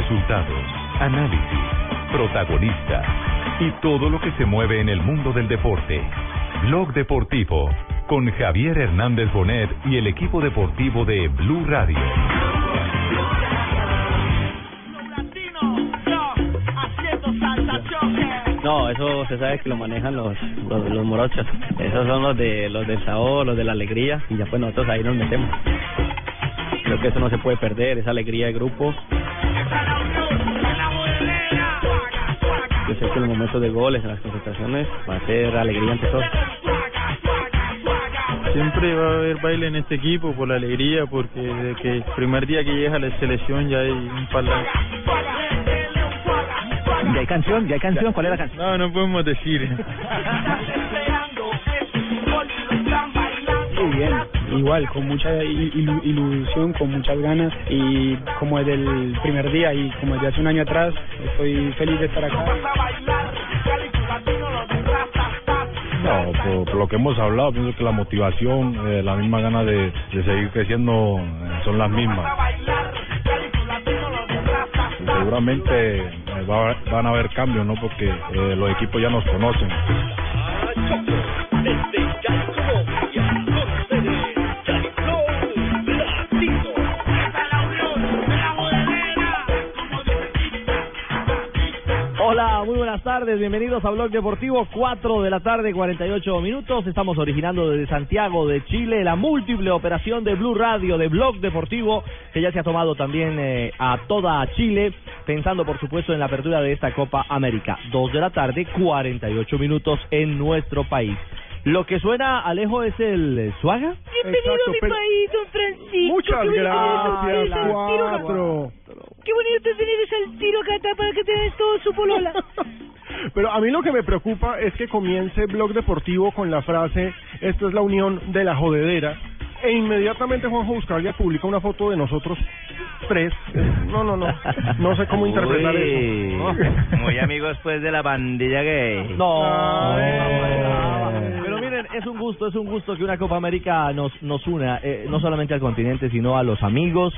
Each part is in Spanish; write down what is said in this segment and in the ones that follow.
Resultados, análisis, protagonistas y todo lo que se mueve en el mundo del deporte. Blog Deportivo con Javier Hernández Bonet y el equipo deportivo de Blue Radio. No, eso se sabe que lo manejan los, los, morochos. Esos son los de los del sabor, los de la alegría y ya pues nosotros ahí nos metemos. Creo que eso no se puede perder, esa alegría de grupo. Yo sé que en los momentos de goles, en las concentraciones, va a ser alegría ante todo. Siempre va a haber baile en este equipo por la alegría, porque desde que el primer día que llegas a la selección ya hay un parlante. ¿Ya hay canción? ¿Ya hay canción? ¿Cuál es la canción? No, no podemos decir. Muy bien, igual, con mucha ilu- ilusión, con muchas ganas y como desde el primer día y como desde hace un año atrás, estoy feliz de estar acá. No, por, por lo que hemos hablado, pienso que la motivación, eh, la misma gana de, de seguir creciendo eh, son las mismas. Seguramente eh, va van a haber cambios, ¿no? Porque eh, los equipos ya nos conocen. Buenas tardes, bienvenidos a Blog Deportivo, 4 de la tarde, 48 minutos. Estamos originando desde Santiago de Chile la múltiple operación de Blue Radio, de Blog Deportivo, que ya se ha tomado también eh, a toda Chile, pensando por supuesto en la apertura de esta Copa América. 2 de la tarde, 48 minutos en nuestro país. Lo que suena, Alejo, es el Suaga. Bienvenido a mi país, don Francisco. Muchas Qué bonito gracias, tener tiro acá. cuatro. Qué bonito tener ese tiro acá está para que te des todo su polola. Pero a mí lo que me preocupa es que comience Blog Deportivo con la frase, esto es la unión de la jodedera, e inmediatamente Juanjo Buscaglia publica una foto de nosotros tres. No, no, no, no sé cómo interpretar Uy, eso. Muy amigos pues de la bandilla gay. No, Ay. Es un gusto, es un gusto que una Copa América nos nos una, eh, no solamente al continente, sino a los amigos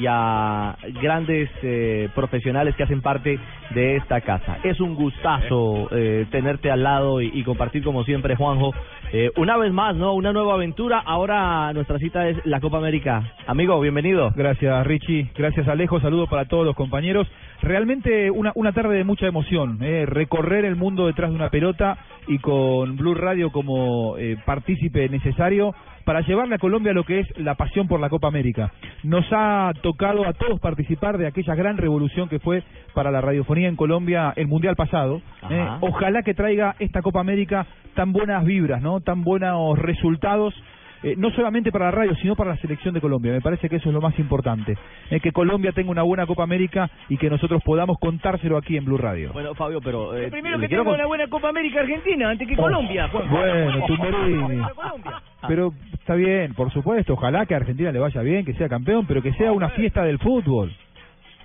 y a grandes eh, profesionales que hacen parte de esta casa. Es un gustazo eh, tenerte al lado y, compartir como siempre, Juanjo. Eh, una vez más, ¿no? Una nueva aventura. Ahora nuestra cita es la Copa América. Amigo, bienvenido. Gracias Richie, gracias Alejo, saludos para todos los compañeros. Realmente una, una tarde de mucha emoción, eh, recorrer el mundo detrás de una pelota y con Blue Radio como eh, partícipe necesario para llevarle a Colombia lo que es la pasión por la Copa América. Nos ha tocado a todos participar de aquella gran revolución que fue para la radiofonía en Colombia el Mundial pasado. eh. Ojalá que traiga esta Copa América tan buenas vibras, ¿no? tan buenos resultados eh, no solamente para la radio, sino para la selección de Colombia. Me parece que eso es lo más importante. eh, que Colombia tenga una buena Copa América y que nosotros podamos contárselo aquí en Blue Radio. Bueno, Fabio, pero... eh, Lo primero que quiero tengo con- una buena Copa América Argentina antes que Colombia. Juan. Bueno, Tumberini. Colombia. Pero está bien, por supuesto. Ojalá que a Argentina le vaya bien, que sea campeón, pero que sea una fiesta del fútbol.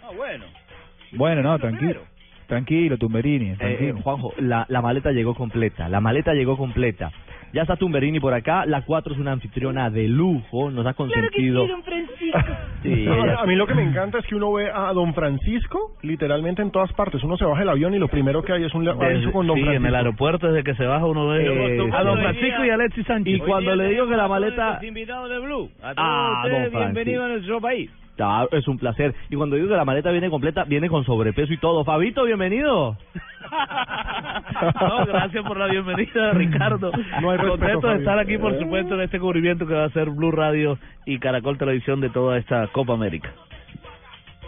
Ah, bueno. Bueno, no, tranquilo. Tranquilo, Tumberini. Eh, Tranquilo. eh, Juanjo, la, la maleta llegó completa, la maleta llegó completa. Ya está Tumberini por acá, la 4 es una anfitriona de lujo, nos ha Claro que sí, consentido. don Francisco. Sí, No, ella- a mí lo que me encanta es que uno ve a Don Francisco literalmente en todas partes. Uno se baja del avión y lo primero que hay es un aviso con Don sí, Francisco. en el aeropuerto desde que se baja uno ve Eh, a don. Francisco y a Alexis Sánchez. Y cuando le digo que la maleta... invitados de Blue. A todos Ah, ustedes, bienvenido a nuestro país. Ah, es un placer. Y cuando digo que la maleta viene completa, viene con sobrepeso y todo. Fabito, bienvenido. No, gracias por la bienvenida, Ricardo. No hay respeto, Contento de estar aquí, por supuesto, en este cubrimiento que va a ser Blue Radio y Caracol Televisión de toda esta Copa América.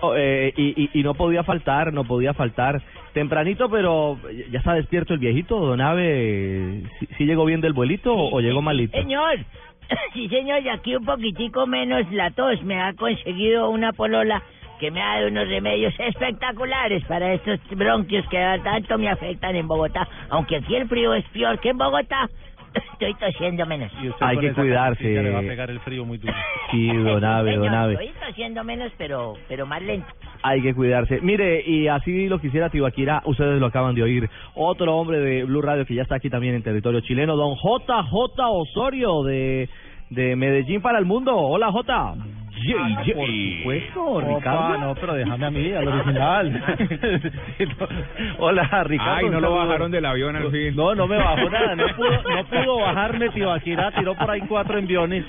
Oh, eh, y, y, y no podía faltar, no podía faltar. Tempranito, pero ya está despierto el viejito, don Ave. ¿Sí, sí llegó bien del vuelito o, o llegó malito? Señor, sí señor, y aquí un poquitico menos la tos. Me ha conseguido una polola que me ha dado unos remedios espectaculares para estos bronquios que tanto me afectan en Bogotá. Aunque aquí el frío es peor que en Bogotá, estoy tosiendo menos. Hay que cuidarse. el frío muy duro. Sí, don Ave, don Ave. Estoy tosiendo menos, pero, pero más lento. Hay que cuidarse. Mire, y así lo quisiera Tibaquira, ustedes lo acaban de oír. Otro hombre de Blue Radio que ya está aquí también en territorio chileno, don JJ Osorio de, de Medellín para el mundo. Hola, J. JJ. Por supuesto, Opa, Ricardo. no, pero déjame a mí, al original. Hola, Ricardo. Ay, no lo bajaron del avión al fin. No, no me bajó nada, no pudo, no pudo bajarme Tibaquirá, tiró por ahí cuatro enviones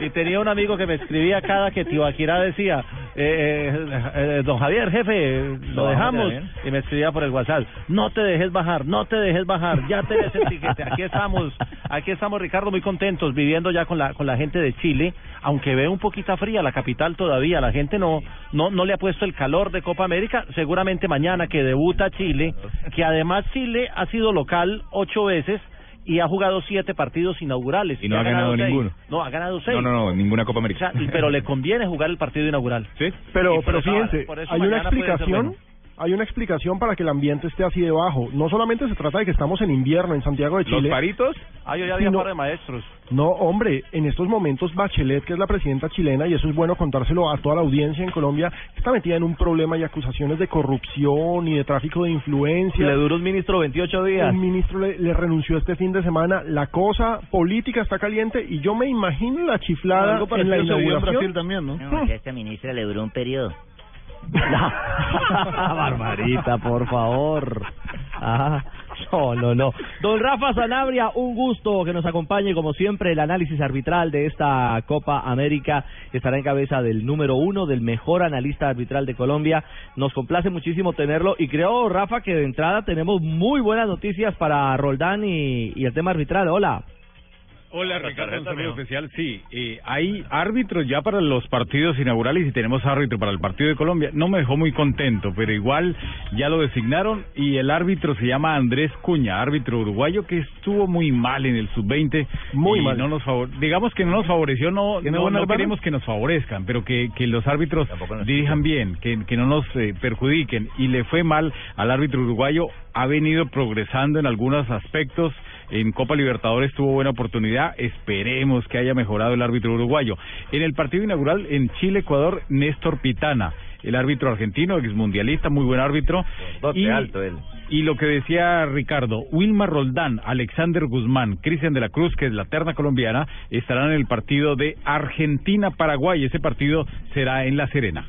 y tenía un amigo que me escribía cada que Tibaquirá decía, eh, eh, eh, don Javier, jefe, lo dejamos, y me escribía por el WhatsApp, no te dejes bajar, no te dejes bajar, ya tenés el tiquete, aquí estamos, aquí estamos Ricardo muy contentos, viviendo ya con la, con la gente de Chile, aunque ve un poquito fría la capital todavía, la gente no, no, no le ha puesto el calor de Copa América, seguramente mañana que debuta Chile, que además Chile ha sido local ocho veces y ha jugado siete partidos inaugurales. Y no ha ganado seis. ninguno. No, ha ganado seis. No, no, no, ninguna Copa O América. sea, y- pero le conviene jugar el partido inaugural. ¿Sí? Pero, Y pero eso- fíjense, hay una mañana puede ser explicación, bueno. Hay una explicación para que el ambiente esté así de bajo. No solamente se trata de que estamos en invierno en Santiago de Los Chile. paritos, Ah, yo ya había de maestros. No, hombre, en estos momentos Bachelet, que es la presidenta chilena, y eso es bueno contárselo a toda la audiencia en Colombia, está metida en un problema y acusaciones de corrupción y de tráfico de influencia. Le duró un ministro 28 días. Un ministro le, le renunció este fin de semana. La cosa política está caliente y yo me imagino la chiflada en la vio en inauguración. Brasil también, ¿no? No, que a esta ministra le duró un periodo. Barbarita, por favor. Ah, no, no, no. Don Rafa Sanabria, un gusto que nos acompañe, como siempre, el análisis arbitral de esta Copa América estará en cabeza del número uno, del mejor analista arbitral de Colombia. Nos complace muchísimo tenerlo y creo, Rafa, que de entrada tenemos muy buenas noticias para Roldán y, y el tema arbitral. Hola. Hola Ricardo, un saludo especial. Sí, eh, hay árbitros ya para los partidos inaugurales y tenemos árbitro para el partido de Colombia. No me dejó muy contento, pero igual ya lo designaron y el árbitro se llama Andrés Cuña, árbitro uruguayo que estuvo muy mal en el sub-20. Muy y mal. No nos favor- digamos que no nos favoreció, no, ¿Tiene no, queremos que nos favorezcan, pero que, que los árbitros dirijan bien, que, que no nos eh, perjudiquen. Y le fue mal al árbitro uruguayo, ha venido progresando en algunos aspectos. En Copa Libertadores tuvo buena oportunidad. Esperemos que haya mejorado el árbitro uruguayo. En el partido inaugural en Chile-Ecuador, Néstor Pitana, el árbitro argentino, exmundialista, muy buen árbitro. Dote y, alto él. y lo que decía Ricardo, Wilmar Roldán, Alexander Guzmán, Cristian de la Cruz, que es la terna colombiana, estarán en el partido de Argentina-Paraguay. Ese partido será en La Serena.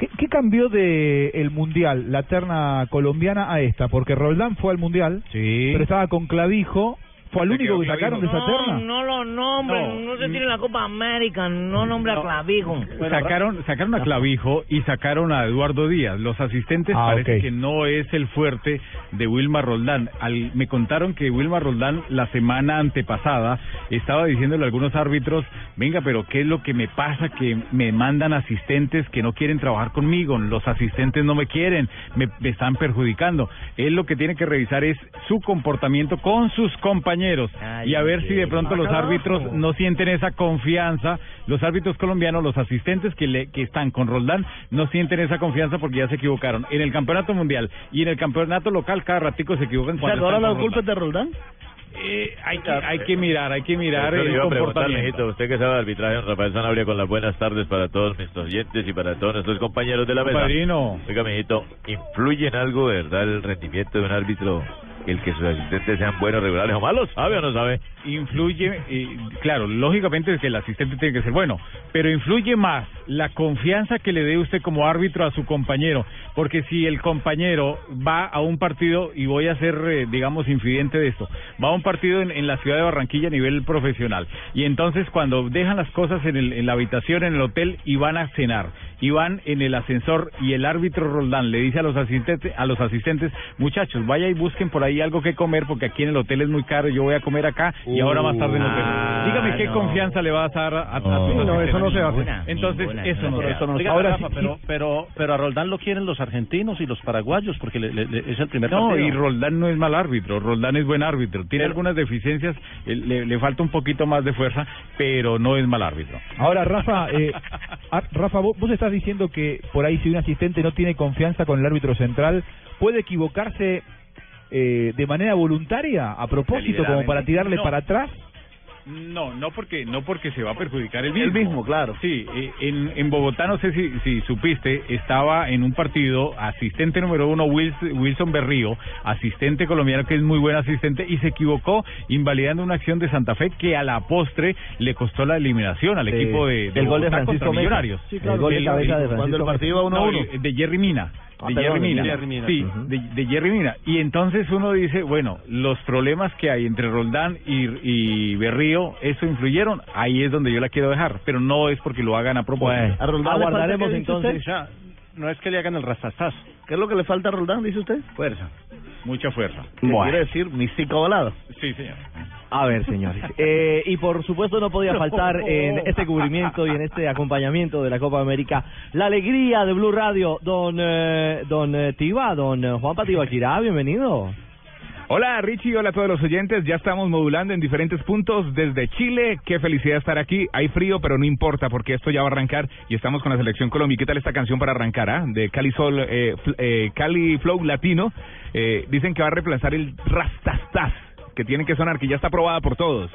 ¿Qué, qué cambió de el mundial, la terna colombiana a esta? Porque Roldán fue al mundial, Sí. pero estaba con clavijo. ¿Fue al único que sacaron de esa terna? no lo nombren, No. no, se tiene la Copa América, no nombra a Clavijo. sacaron sacaron a Clavijo y sacaron a Eduardo Díaz. Los asistentes Ah, parece que no es el fuerte de Wilmar Roldán. Al, me contaron que Wilmar Roldán la semana antepasada estaba diciéndole a algunos árbitros, venga, pero ¿qué es lo que me pasa? Que me mandan asistentes que no quieren trabajar conmigo, los asistentes no me quieren, me, me están perjudicando. Él lo que tiene que revisar es su comportamiento con sus compañeros Ay, y a ver si de pronto los árbitros no sienten esa confianza, los árbitros colombianos, los asistentes que le, que están con Roldán, no sienten esa confianza porque ya se equivocaron. En el campeonato mundial y en el campeonato local cada ratico se equivocan ¿Se cuando acuerdan están las con culpas de Roldán? Eh, hay, que, hay que mirar, hay que mirar Yo le el iba a preguntar, comportamiento. mijito, usted que sabe de arbitraje, Rafael Sanabria, con las buenas tardes para todos nuestros oyentes y para todos nuestros compañeros de la mesa. Padrino. Oiga, mijito, ¿influye en algo, verdad, el rendimiento de un árbitro el que sus asistentes sean buenos, regulares o malos? ¿Sabe o no sabe? influye, eh, claro, lógicamente es que el asistente tiene que ser bueno, pero influye más la confianza que le dé usted como árbitro a su compañero, porque si el compañero va a un partido, y voy a ser, eh, digamos, infidente de esto, va a un partido en, en la ciudad de Barranquilla a nivel profesional, y entonces cuando dejan las cosas en, el, en la habitación, en el hotel, y van a cenar, y van en el ascensor, y el árbitro Roldán le dice a los asistentes, a los asistentes, muchachos, vaya y busquen por ahí algo que comer, porque aquí en el hotel es muy caro, yo voy a comer acá, y ahora más tarde nos vemos. Ah, Dígame qué no. confianza le vas a dar a, a, no, eso no se hace. Entonces, ninguna, eso no se se hace. hace. Oiga, Ahora Rafa, sí- pero, pero, pero a Roldán lo quieren los argentinos y los paraguayos porque le- le- le- es el primer No, partido. y Roldán no es mal árbitro, Roldán es buen árbitro. Tiene algunas deficiencias, eh, le, le falta un poquito más de fuerza, pero no es mal árbitro. Ahora, Rafa, eh, ah, Rafa, vos, vos estás diciendo que por ahí si un asistente no tiene confianza con el árbitro central, puede equivocarse eh, de manera voluntaria, a propósito, como para tirarle No. para atrás. No, no porque no porque se va a perjudicar el mismo. El mismo, claro. Sí, eh, en, en Bogotá, no sé si, si supiste, estaba en un partido asistente número uno Wilson, Wilson Berrío, asistente colombiano que es muy buen asistente, y se equivocó invalidando una acción de Santa Fe que a la postre le costó la eliminación al equipo de, de el gol de Francisco. Millonarios. Sí, claro. El gol de cabeza de Francisco Cuando el partido iba No, 1-1. de Jerry Mina. Ah, De perdón, Jerry Mina. Jerry Mina. Sí, de, de Jerry Mina. Y entonces uno dice, bueno, los problemas que hay entre Roldán y, y Berrío, ¿eso influyeron? Ahí es donde yo la quiero dejar, pero no es porque lo hagan a propósito. A Roldán le falta, ¿qué dice usted? O sea, no es que le hagan el rastazazo. ¿Qué es lo que le falta a Roldán, dice usted? Fuerza. Mucha fuerza. ¿Qué quiere decir? Mi volado. Sí, señor. A ver, señores. Eh, y por supuesto no podía faltar en este cubrimiento y en este acompañamiento de la Copa América la alegría de Blue Radio. Don, eh, don eh, Tiva, don eh, Juan Patibaquirá, bienvenido. Hola Richie, hola a todos los oyentes. Ya estamos modulando en diferentes puntos desde Chile. Qué felicidad estar aquí. Hay frío, pero no importa porque esto ya va a arrancar y estamos con la selección Colombia. ¿Qué tal esta canción para arrancar? ah? De Cali Sol, eh, fl- eh, Cali Flow Latino. Eh, dicen que va a reemplazar el Rastastas, que tiene que sonar, que ya está aprobada por todos.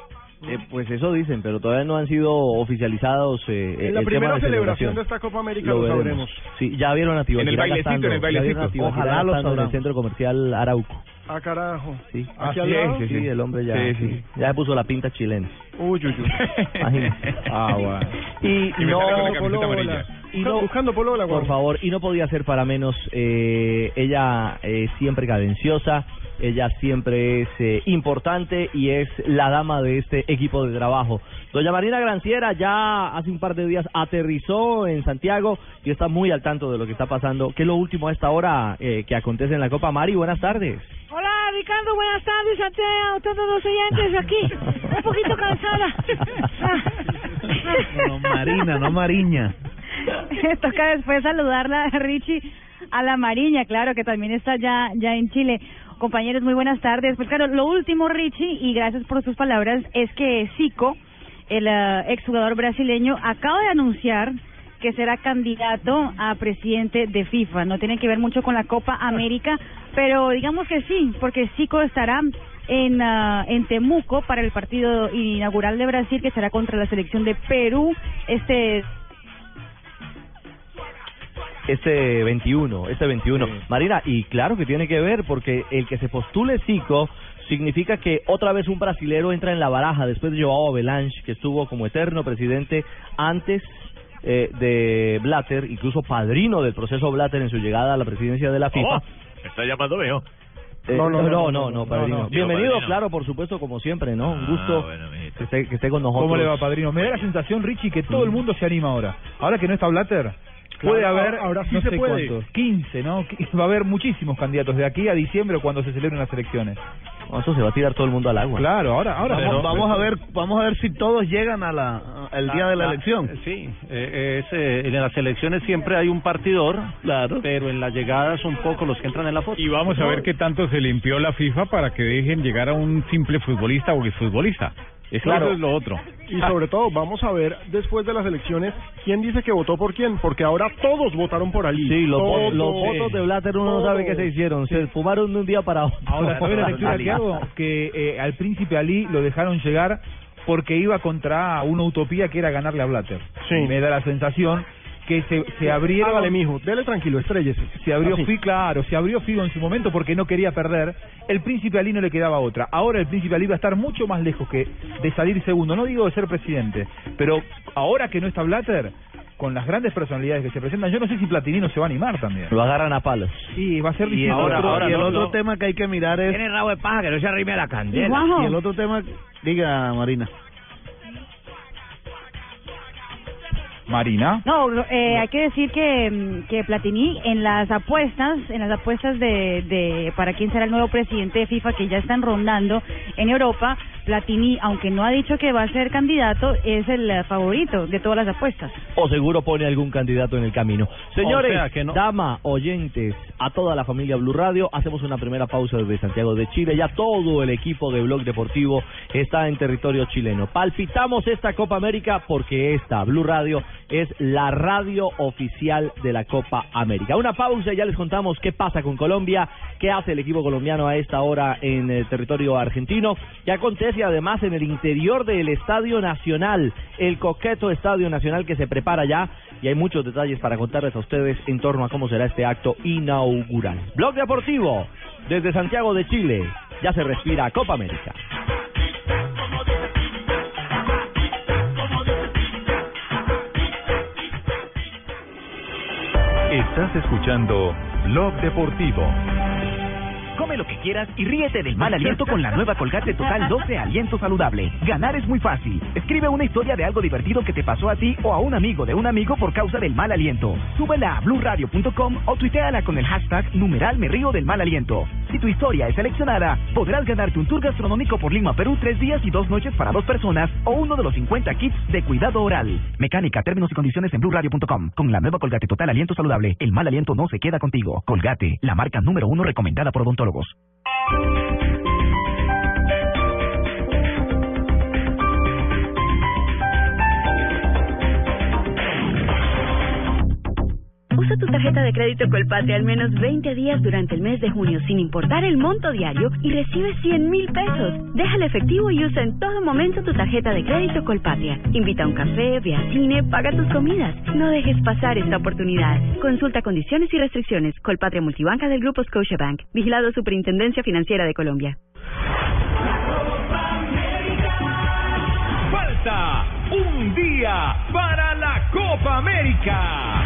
Eh, pues eso dicen, pero todavía no han sido oficializados. Eh, En la el primera tema de celebración de esta Copa América lo, veremos. sabremos. Sí, ya vieron a Tibaquirá En el bailecito, gastando, en el bailecito. Ojalá lo en el centro comercial Arauco. Ah, carajo. Sí, Aquí Ah, al sí, lado. sí, sí, el hombre ya, Sí, sí. sí. ya se puso la pinta chilena. Uy, uy, uy. Imagínese. Ah, bueno. Y, Y me no, la camiseta amarilla. Y no, Buscando polola, por favor, y no podía ser para menos, eh, ella eh, siempre cadenciosa, ella siempre es eh, importante y es la dama de este equipo de trabajo. Doña Marina Granciera ya hace un par de días aterrizó en Santiago y está muy al tanto de lo que está pasando. ¿Qué es lo último a esta hora eh, que acontece en la Copa Mari? Buenas tardes. Hola Ricardo, buenas tardes a, a todos los oyentes aquí. Un poquito cansada. No, Marina, no Mariña. Toca después saludarla Richie a la Mariña, claro, que también está ya, ya en Chile. Compañeros, muy buenas tardes. Pues claro, lo último, Richie, y gracias por sus palabras, es que Zico, el eh, exjugador brasileño, acaba de anunciar que será candidato a presidente de FIFA. No tiene que ver mucho con la Copa América, pero digamos que sí, porque Zico estará en, ah, en Temuco para el partido inaugural de Brasil, que será contra la selección de Perú. Este Este 21, este 21. Marina, y claro que tiene que ver porque el que se postule Zico significa que otra vez un brasilero entra en la baraja después de Joao Avelanche, que estuvo como eterno presidente antes eh, de Blatter, incluso padrino del proceso Blatter en su llegada a la presidencia de la FIFA. Me está llamando veo. Eh, No, no, no, no, no, no, no, no, padrino. no, no. Bienvenido, Padrino. claro, por supuesto, como siempre, ¿no? Un Ah, gusto bueno, que esté, que esté con nosotros. ¿Cómo le va, padrino? Me da la sensación, Richie, que todo el mundo se anima ahora. Ahora que no está Blatter, puede Claro, haber, ahora sí no se sé puede. cuántos, 15, ¿no? Va a haber muchísimos candidatos de aquí a diciembre cuando se celebren las elecciones. Eso se va a tirar todo el mundo al agua. Claro, ahora, ahora Vamos, a ver, vamos a ver si todos llegan a la, el día de la Ah, elección. Sí, eh, es, eh, en las elecciones siempre hay un partidor, Claro. pero en las llegadas son pocos los que entran en la foto. Y vamos a ver qué tanto se limpió la FIFA para que dejen llegar a un simple futbolista o exfutbolista. Eso, Claro. eso es lo otro. Y sobre todo, vamos a ver después de las elecciones quién dice que votó por quién, porque ahora todos votaron por Ali. Sí, los, vo- Todos. los votos de Blatter uno no sabe qué se hicieron. Se fumaron de un día para otro. Ahora, ¿sabes la lectura que hago? Que eh, al príncipe Ali lo dejaron llegar porque iba contra una utopía que era ganarle a Blatter. Sí. Me da la sensación que se, se abrieron... Hágale, mijo, dele tranquilo, estrellese. Se abrió Así. Figo, claro, se abrió Figo en su momento porque no quería perder. El príncipe Ali no le quedaba otra. Ahora el príncipe Ali va a estar mucho más lejos que de salir segundo. No digo de ser presidente, pero ahora que no está Blatter, con las grandes personalidades que se presentan, yo no sé si Platini no se va a animar también. Lo agarran a palos. Sí, va a ser Y el difícil. otro, y el otro tema que hay que mirar es... Tiene rabo de paja que no se arrime a la candela. Y el otro tema... Diga, Marina. Marina. No, eh, hay que decir que, mm, que Platini en las apuestas, en las apuestas de, de para quién será el nuevo presidente de FIFA que ya están rondando en Europa, Platini, aunque no ha dicho que va a ser candidato, es el eh, favorito de todas las apuestas. O seguro pone algún candidato en el camino. Señores, O sea que no. dama, oyentes, a toda la familia Blue Radio, hacemos una primera pausa desde Santiago de Chile. Ya todo el equipo de Blog Deportivo está en territorio chileno. Palpitamos esta Copa América porque esta, Blue Radio, es la radio oficial de la Copa América. Una pausa y ya les contamos qué pasa con Colombia, qué hace el equipo colombiano a esta hora en el territorio argentino, qué acontece y además en el interior del Estadio Nacional, el coqueto Estadio Nacional que se prepara ya y hay muchos detalles para contarles a ustedes en torno a cómo será este acto inaugural. Blog Deportivo, desde Santiago de Chile, ya se respira Copa América. Estás escuchando Blog Deportivo. Come lo que quieras y ríete del mal aliento con la nueva Colgate Total 12 Aliento Saludable. Ganar es muy fácil. Escribe una historia de algo divertido que te pasó a ti o a un amigo de un amigo por causa del mal aliento. Súbela a blurradio.com o tuiteala con el hashtag numeral me río del mal aliento. Si tu historia es seleccionada, podrás ganarte un tour gastronómico por Lima, Perú, tres días y dos noches para dos personas o uno de los 50 kits de cuidado oral. Mecánica, términos y condiciones en blurradio.com. Con la nueva Colgate Total Aliento Saludable, el mal aliento no se queda contigo. Colgate, la marca número uno recomendada por odontólogos. Usa tu tarjeta de crédito Colpatria al menos 20 días durante el mes de junio sin importar el monto diario y recibe 100 mil pesos. Deja el efectivo y usa en todo momento tu tarjeta de crédito Colpatria. Invita a un café, ve al cine, paga tus comidas. No dejes pasar esta oportunidad. Consulta condiciones y restricciones. Colpatria Multibanca del Grupo Scotiabank. Vigilado Superintendencia Financiera de Colombia. Falta un día para la Copa América.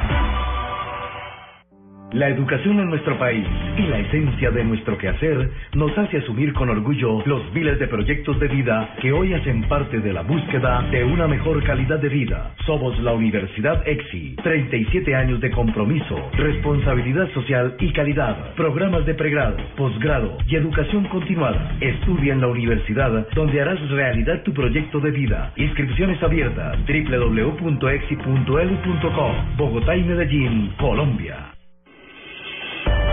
La educación en nuestro país y la esencia de nuestro quehacer nos hace asumir con orgullo los miles de proyectos de vida que hoy hacen parte de la búsqueda de una mejor calidad de vida. Somos la Universidad EXI, 37 años de compromiso, responsabilidad social y calidad. Programas de pregrado, posgrado y educación continuada. Estudia en la universidad donde harás realidad tu proyecto de vida. Inscripciones abiertas www.exi.edu.co Bogotá y Medellín, Colombia.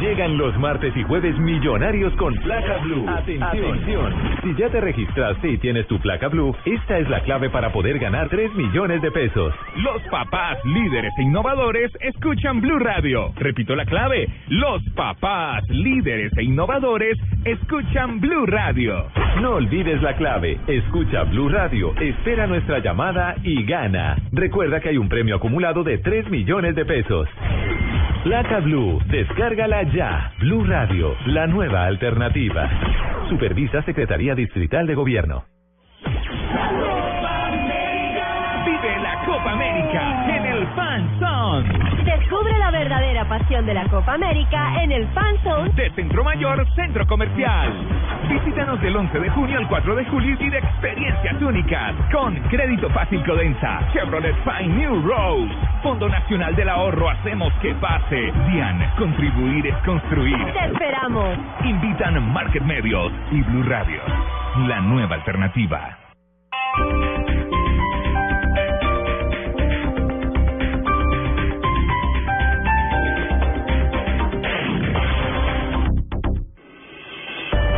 Llegan los martes y jueves millonarios con placa blue. Atención. Si ya te registraste y tienes tu placa blue, esta es la clave para poder ganar 3 millones de pesos. Los papás líderes e innovadores escuchan Blue Radio. Repito la clave. Los papás líderes e innovadores escuchan Blue Radio. No olvides la clave. Escucha Blue Radio, espera nuestra llamada y gana. Recuerda que hay un premio acumulado de 3 millones de pesos. Placa Blue, descárgala ya. Blue Radio, la nueva alternativa. Supervisa Secretaría Distrital de Gobierno. Vive la Copa América en el Fan Zone Descubre la verdadera pasión de la Copa América en el Fan Zone de Centro Mayor Centro Comercial. Visítanos del 11 de junio al 4 de julio y de experiencias únicas con Crédito Fácil Codensa, Chevrolet Fine New Rose, Fondo Nacional del Ahorro Hacemos que pase. DIAN, contribuir es construir. Te esperamos. Invitan Market Medios y Blue Radio, la nueva alternativa.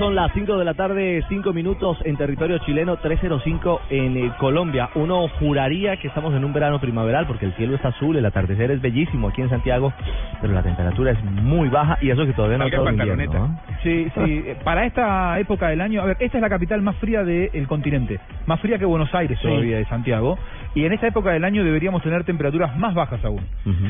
Son las 5 de la tarde, 5 minutos en territorio chileno, 305 en eh, Colombia. Uno juraría que estamos en un verano primaveral porque el cielo está azul, el atardecer es bellísimo aquí en Santiago, pero la temperatura es muy baja y eso que todavía no invierno, pantaloneta. Sí, sí. eh, Para esta época del año, a ver, esta es la capital más fría del continente, más fría que Buenos Aires Sí. todavía de Santiago, y en esta época del año deberíamos tener temperaturas más bajas aún.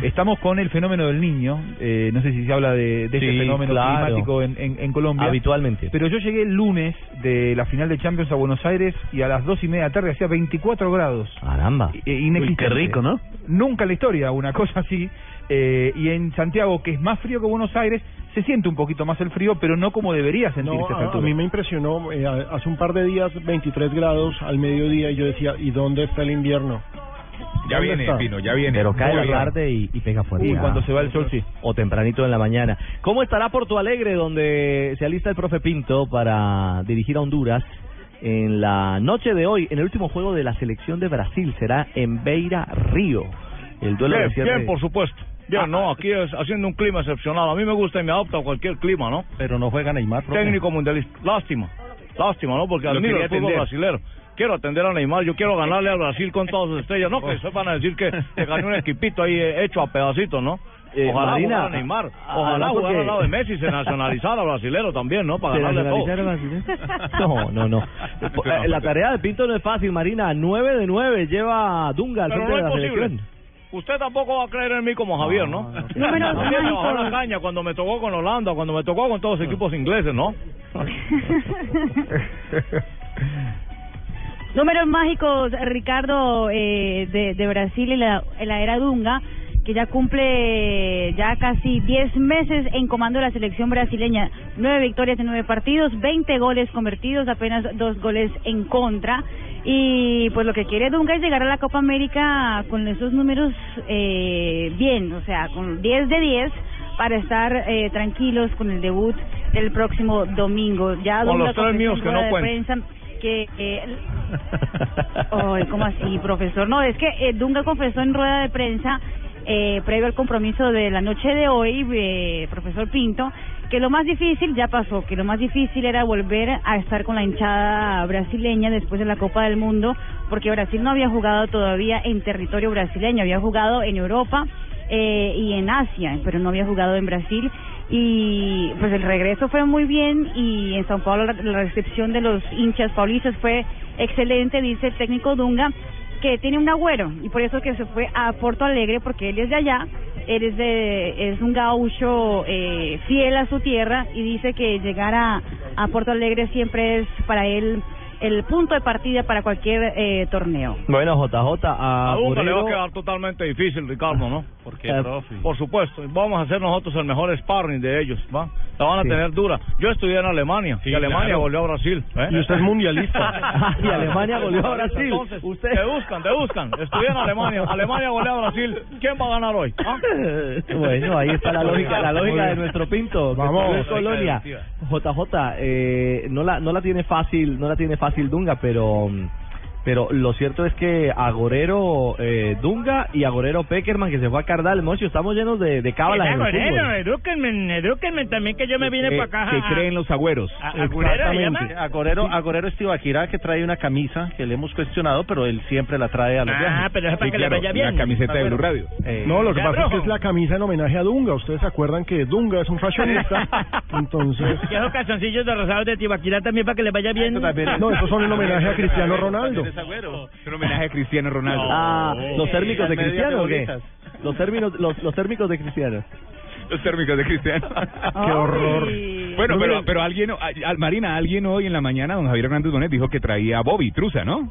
Estamos con el fenómeno del niño, eh, no sé si se habla de, de este Sí, fenómeno claro. climático en, en- en Colombia. Habitualmente. Pero yo llegué el lunes de la final de Champions a Buenos Aires y a las dos y media de la tarde hacía 24 grados. Caramba. Inexistente. Uy, qué rico, ¿no? Nunca en la historia una cosa así. Eh, y en Santiago, que es más frío que Buenos Aires, se siente un poquito más el frío, pero no como debería sentirse No, a a, mí me impresionó, eh, hace un par de días 23 grados al mediodía y yo decía, ¿y dónde está el invierno? Ya ¿Dónde viene, está? Pino, ya viene. Pero cae la tarde y, y pega fuerte. Uy, cuando se va el sol, sí. O tempranito en la mañana. ¿Cómo estará Porto Alegre, donde se alista el profe Pinto para dirigir a Honduras en la noche de hoy, en el último juego de la selección de Brasil. Será en Beira Río. El duelo de Bien, cierre. bien, por supuesto. Bien, no, aquí es haciendo un clima excepcional. A mí me gusta y me adopta cualquier clima, ¿no? Pero no juega Neymar, profe. Técnico mundialista. Lástima. Lástima, ¿no? Porque admiro el fútbol atender. Quiero atender a Neymar, yo quiero ganarle al Brasil con todas sus estrellas. No, que después van a decir que, que ganó un equipito ahí eh, hecho a pedacitos, ¿no? Eh, Ojalá Marina, jugara Neymar. a- Ojalá además jugara porque- al lado de Messi se nacionalizara brasilero también, ¿no? Para ¿Se ganarle todo. No, no, no. Eh, La tarea de Pinto no es fácil, Marina. 9 de 9 lleva Dunga al Pero frente no de es la posible. selección. Usted tampoco va a creer en mí como Javier, ¿no? Números Javier me bajó la caña cuando me tocó con Holanda, cuando me tocó con todos los equipos ingleses, ¿no? Números mágicos, Ricardo, eh, de, de Brasil en la, en la era Dunga, que ya cumple ya casi 10 meses en comando de la selección brasileña. Nueve victorias en nueve partidos, 20 goles convertidos, apenas dos goles en contra. Y pues lo que quiere Dunga es llegar a la Copa América con esos números eh, bien, o sea, con 10 de 10 para estar eh, tranquilos con el debut del próximo domingo. Ya Con los tres míos que no que eh, ¿cómo así, profesor? No, es que eh, Dunga confesó en rueda de prensa, eh, previo al compromiso de la noche de hoy, eh, profesor Pinto, que lo más difícil ya pasó, que lo más difícil era volver a estar con la hinchada brasileña después de la Copa del Mundo, porque Brasil no había jugado todavía en territorio brasileño, había jugado en Europa eh, y en Asia, pero no había jugado en Brasil. Y pues el regreso fue muy bien y en Sao Paulo la, la recepción de los hinchas paulistas fue excelente, dice el técnico Dunga, que tiene un agüero y por eso que se fue a Porto Alegre porque él es de allá, él es de es un gaucho eh, fiel a su tierra y dice que llegar a, a Porto Alegre siempre es para él el punto de partida para cualquier eh, torneo. Bueno, JJ, a A Dunga le va a quedar totalmente difícil, Ricardo, ¿no? Porque, Eh, profe. por supuesto, vamos a hacer nosotros el mejor sparring de ellos, ¿va? La van a Sí. tener dura. Yo estudié en Alemania y Alemania claro. goleó a Brasil. ¿eh? Y usted es mundialista. y Alemania goleó a Brasil. Entonces, Usted- te buscan, te buscan. Estudié en Alemania. Alemania goleó a Brasil. ¿Quién va a ganar hoy? ¿Ah? Bueno, ahí está la lógica, la lógica de nuestro Pinto. Vamos. Colonia. JJ, eh, no la no la tiene fácil, no la tiene fácil Dunga, pero pero lo cierto es que Agorero eh, Dunga y Agorero Peckerman que se fue a Cardal, Mocho, estamos llenos de, de cábalas en el fútbol. edúquenme, edúquenme también que yo me vine para acá. que creen los agüeros. ¿A-? Agorero, Agorero es Tibaquirá que trae una camisa que le hemos cuestionado, pero él siempre la trae a los Ah, viajes. pero es para que le vaya bien. Radio. Eh, No, lo que pasa es que es la camisa en homenaje a Dunga. Ustedes se acuerdan que Dunga es un fashionista. entonces. Y esos calzoncillos de rosados de Tibaquirá también para que le vaya bien. No, esos son en homenaje a Cristiano Ronaldo. Es un homenaje a Cristiano Ronaldo. Ah, los térmicos de Cristiano, ¿o qué? Los términos, los, los térmicos de Cristiano. Los térmicos de Cristiano. Qué horror. Bueno, No, pero, pero alguien, a- a- Marina, alguien hoy en la mañana, don Javier Hernández Bonet, dijo que traía a Bobby Truza, ¿no?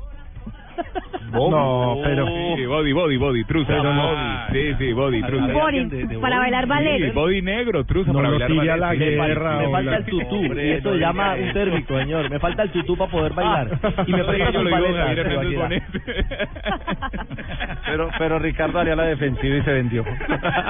No, pero- Sí, body, body, body, Truza. Pero no. Body. Sí, sí, body, Truza. Body, para bailar Sí, ballet. body negro, Truza, No para bailar ballet. la Sí, guerra, Me falta el tutú, Hombre, y eso no se llama un térmico, señor. Me falta el tutú para poder bailar. Y me Sí, presta yo lo digo, Tibaquirá. Pero, pero Ricardo haría la defensiva y se vendió.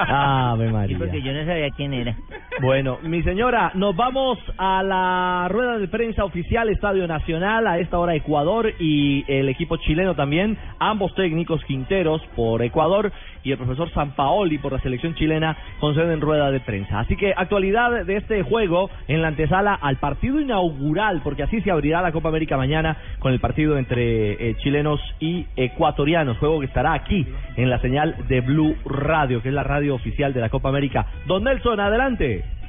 Ave María. Porque yo no sabía quién era. Bueno, mi señora, nos vamos a la rueda de prensa oficial Estadio Nacional, a esta hora Ecuador y el equipo también, ambos técnicos Quinteros por Ecuador y el profesor Sampaoli por la selección chilena conceden rueda de prensa. Así que actualidad de este juego en la antesala al partido inaugural, porque así se abrirá la Copa América mañana con el partido entre eh, chilenos y ecuatorianos, juego que estará aquí en la señal de Blue Radio, que es la radio oficial de la Copa América. Don Nelson, adelante.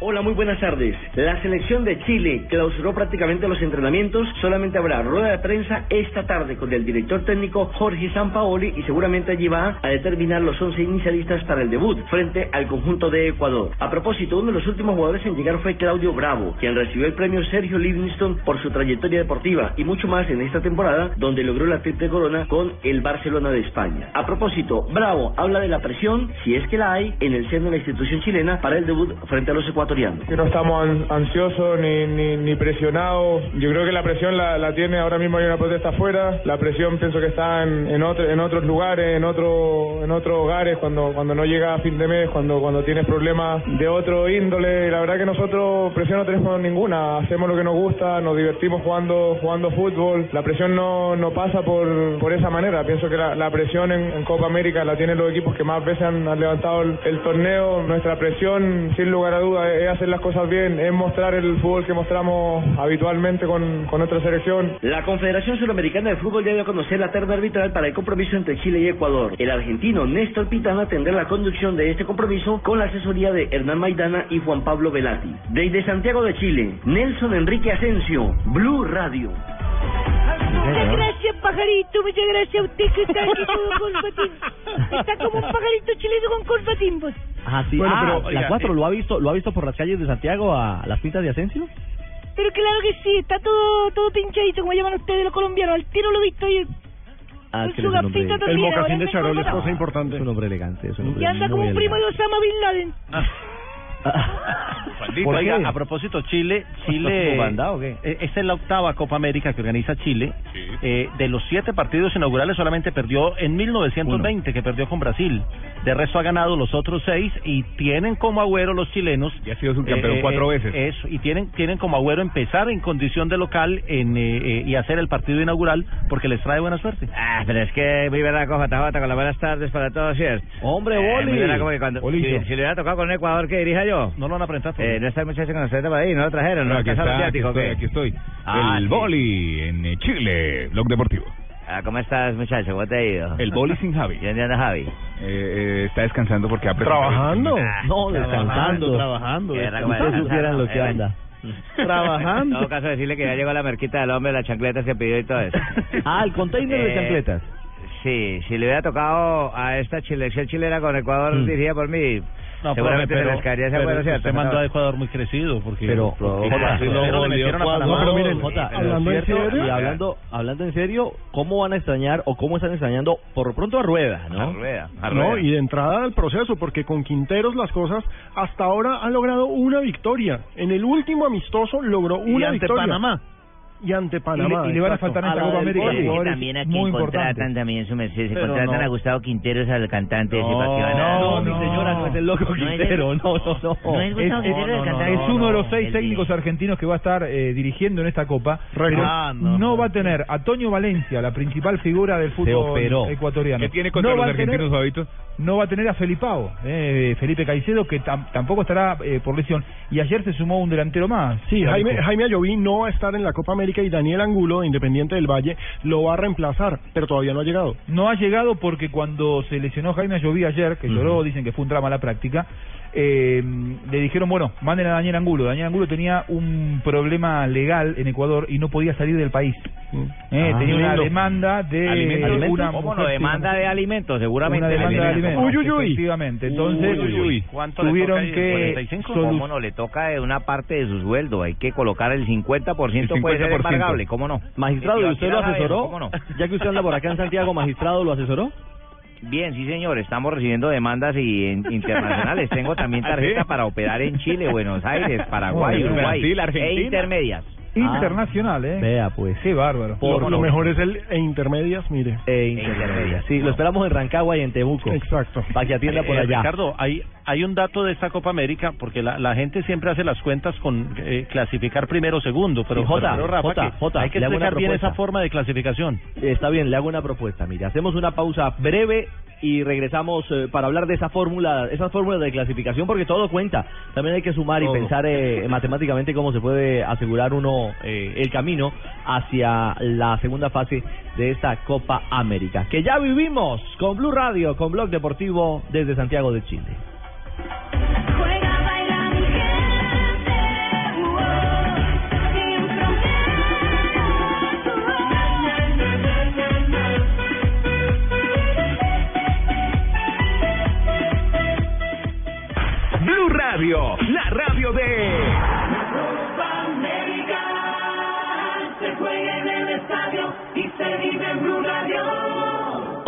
Hola, muy buenas tardes. La selección de Chile clausuró prácticamente los entrenamientos. Solamente habrá rueda de prensa esta tarde con el director técnico Jorge Sampaoli y seguramente allí va a determinar los 11 inicialistas para el debut frente al conjunto de Ecuador. A propósito, uno de los últimos jugadores en llegar fue Claudio Bravo, quien recibió el premio Sergio Livingston por su trayectoria deportiva y mucho más en esta temporada donde logró la triple corona con el Barcelona de España. A propósito, Bravo habla de la presión, si es que la hay, en el seno de la institución chilena para el debut frente a los ecuatorianos ecuatoriano. que no estamos an- ansiosos ni, ni, ni presionados. Yo creo que la presión la, la tiene ahora mismo hay una protesta afuera. La presión pienso que está en, en, otro- en otros lugares, en otro, en otros hogares cuando cuando no llega a fin de mes, cuando cuando tienes problemas de otro índole. La verdad que nosotros presión no tenemos ninguna. Hacemos lo que nos gusta, nos divertimos jugando jugando fútbol. La presión no, no pasa por, por esa manera. Pienso que la, la presión en, en Copa América la tienen los equipos que más veces han, han levantado el, el torneo. Nuestra presión, sin lugar a dudas, es hacer las cosas bien, es mostrar el fútbol que mostramos habitualmente con, con nuestra selección. La Confederación Suramericana de Fútbol ya dio a conocer la terna arbitral para el compromiso entre Chile y Ecuador. El argentino Néstor Pitana tendrá la conducción de este compromiso con la asesoría de Hernán Maidana y Juan Pablo Velati. Desde Santiago de Chile, Nelson Enrique Asensio, Blue Radio. Muchas gracias, pajarito. Muchas gracias a usted que está aquí todo corbatín. Está como un pajarito chileno con corbatín, vos. Ah, sí. Bueno, ah, pero, la oiga, 4 eh. lo ha visto, lo ha visto por las calles de Santiago a las pintas de Asensio. Pero claro que sí, está todo todo pinchadito, como llaman ustedes los colombianos. Al tiro lo he visto ahí. Ah, Con su gafita también, ahora anda encorbatado. importante. Es un hombre elegante, es un hombre Y anda como un primo de Osama Bin Laden. ¿Por Oiga, qué? a propósito, Chile, ¿Está Chile, o qué? eh, esta es la octava Copa América que organiza Chile. Eh, de los siete partidos inaugurales solamente perdió en 1920, que perdió con Brasil. De resto ha ganado los otros seis y tienen como agüero los chilenos. Y ha sido subcampeón eh, cuatro eh, veces. Eso, y tienen tienen como agüero empezar en condición de local en, eh, eh, y hacer el partido inaugural porque les trae buena suerte. Ah, pero es que muy verdad con JJ, con las buenas tardes para todos, ¿cierto? Hombre, Eh, Boli. muy verdad como que cuando, si, le hubiera tocado con Ecuador que dirija yo. No lo van a presentar. Eh, no está el muchacho con ustedes por ahí, no lo trajeron, no aquí, alcanzaron está, aquí estoy, aquí estoy. Ah, el sí. boli en eh, Chile, blog deportivo. Ah, ¿Cómo estás, muchacho? ¿Cómo te ha ido? El boli sin Javi. ¿Y dónde anda Javi? Eh, eh, está descansando porque ha presentado- ¿Trabajando? No, descansando. trabajando. Eh, Si supieran lo que anda. En todo caso, decirle que ya llegó la merquita del hombre, las chancletas que pidió y todo eso. Ah, el container de Eh, chancletas. Sí, si le hubiera tocado a esta selección chilena con Ecuador Mm. dirigida por mí, No, seguramente profe, se les caería ese pero ¿cierto? Usted mandó a Ecuador muy crecido porque... Pero, porque- Jota, porque pero a No, pero miren, Jota, hablando en serio. y hablando, hablando en serio, ¿cómo van a extrañar o cómo están extrañando por lo pronto a Rueda, A no? rueda, a No, rueda. y de entrada al proceso, porque con Quinteros las cosas hasta ahora han logrado una victoria. En el último amistoso logró Y una ante victoria. Panamá. Y ante Panamá. y le van a faltar en esta la Copa América jugadores también a quien contratan también su merced. Se Pero contratan no. a Gustavo Quinteros, al cantante de No, Zipaquirana. No, no, mi señora, no es el loco No es el- Quintero, no, no, no. No es Gustavo Quinteros, el cantante. Es uno de los seis el- técnicos argentinos que va a estar eh, dirigiendo en esta Copa. Pero Ah, no. no, va a tener a Toño Valencia, la principal figura del fútbol ecuatoriano. ¿Qué tiene contra no los va a tener- argentinos, Fabito? no va a tener a Felipao, eh, Felipe Caicedo, que tam- tampoco estará eh, por lesión. Y ayer se sumó un delantero más. Sí, Jaime. Jaime Ayoví no va a estar en la Copa América y Daniel Angulo, de Independiente del Valle, lo va a reemplazar, pero todavía no ha llegado. No ha llegado porque cuando se lesionó Jaime Ayoví ayer, que lloró, dicen que fue un drama la práctica, eh, le dijeron, bueno, manden a Daniel Angulo. Daniel Angulo tenía un problema legal en Ecuador y no podía salir del país. Eh, Ah, tenía una demanda de ¿Alimentos? una ¿Cómo no? Demanda de alimentos, seguramente. Una demanda de Alimentos. Uy, uy, uy. Efectivamente. Entonces, Uy, uy, uy. ¿Cuánto le tuvieron que 45? solu- ¿Cómo no? Le toca de una parte de su sueldo. Hay que colocar el 50%, El puede ser 50%. Embargable. ¿Cómo no? Magistrado, ¿y usted lo asesoró? ¿Cómo no? Ya que usted anda por acá en Santiago, magistrado, ¿lo asesoró? Bien, sí, señor. Estamos recibiendo demandas y en- internacionales. Tengo también ¿Ah, tarjeta sí? para operar en Chile, Buenos Aires, Paraguay, Uruguay Brasil, Argentina. e intermedias. Internacional, ¿eh? Vea, pues. Qué bárbaro. Lo, lo mejor es el e intermedias, mire. E intermedia. Sí, lo esperamos en Rancagua y en Temuco. Exacto. Para que atienda por Eh, allá. Ricardo, hay, hay un dato de esta Copa América, porque la, la gente siempre hace las cuentas con eh, clasificar primero o segundo, pero, Sí, Jota, pero, Rafa, Jota, que Jota, hay que explicar bien esa forma de clasificación. Está bien, le hago una propuesta. Mire, hacemos una pausa breve y regresamos eh, para hablar de esa fórmula, esas fórmulas de clasificación, porque todo cuenta. También hay que sumar y Todo. pensar eh, matemáticamente cómo se puede asegurar uno eh, el camino hacia la segunda fase de esta Copa América, que ya vivimos con Blue Radio, con Blog Deportivo desde Santiago de Chile. Blue Radio, la radio de Copa América se juega en el estadio y se vive en Blue Radio.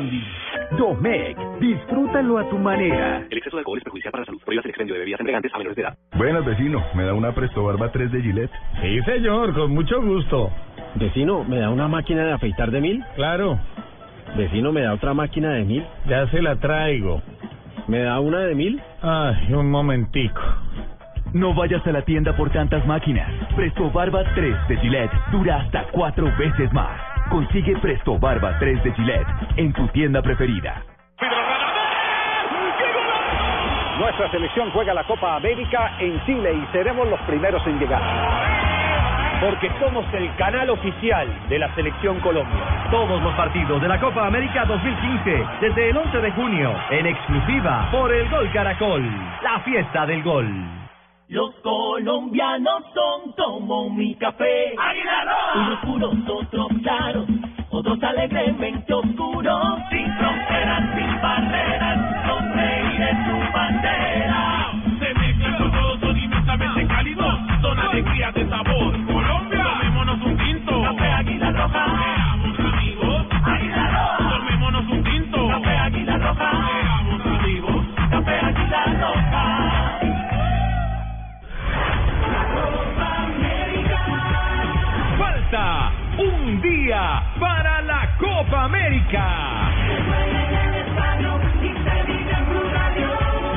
brandy. Domec, disfrútalo a tu manera. El exceso de alcohol es perjudicial para la salud. Prohíbas el expendio de bebidas embriagantes a menores de edad. Buenas, vecino. ¿Me da una Presto Barba 3 de Gillette? Sí, señor, con mucho gusto. Vecino, ¿me da una máquina de afeitar de mil? Claro. Vecino, ¿me da otra máquina de mil? Ya se la traigo. ¿Me da una de mil? Ay, un momentico. No vayas a la tienda por tantas máquinas. Presto Barba 3 de Gillette dura hasta cuatro veces más. Consigue Presto Barba 3 de Gillette en tu tienda preferida. Nuestra selección juega la Copa América en Chile y seremos los primeros en llegar. Porque somos el canal oficial de la Selección Colombia. Todos los partidos de la Copa América 2015, desde el 11 de junio, en exclusiva por el Gol Caracol, la fiesta del gol. Los colombianos son como mi café. Unos puros, otros claros, otros alegremente oscuros. Sin fronteras, sin barreras, con reír en su bandera. Se mezclan con todos, son inmensamente cálidos. Son alegrías de sabor. Colombia, tomémonos un tinto. Café Águila Roja. Seamos amigos. Águila Roja. Tomémonos un tinto. Café Águila Roja. Seamos amigos. Café Águila Roja. Un día para la Copa América.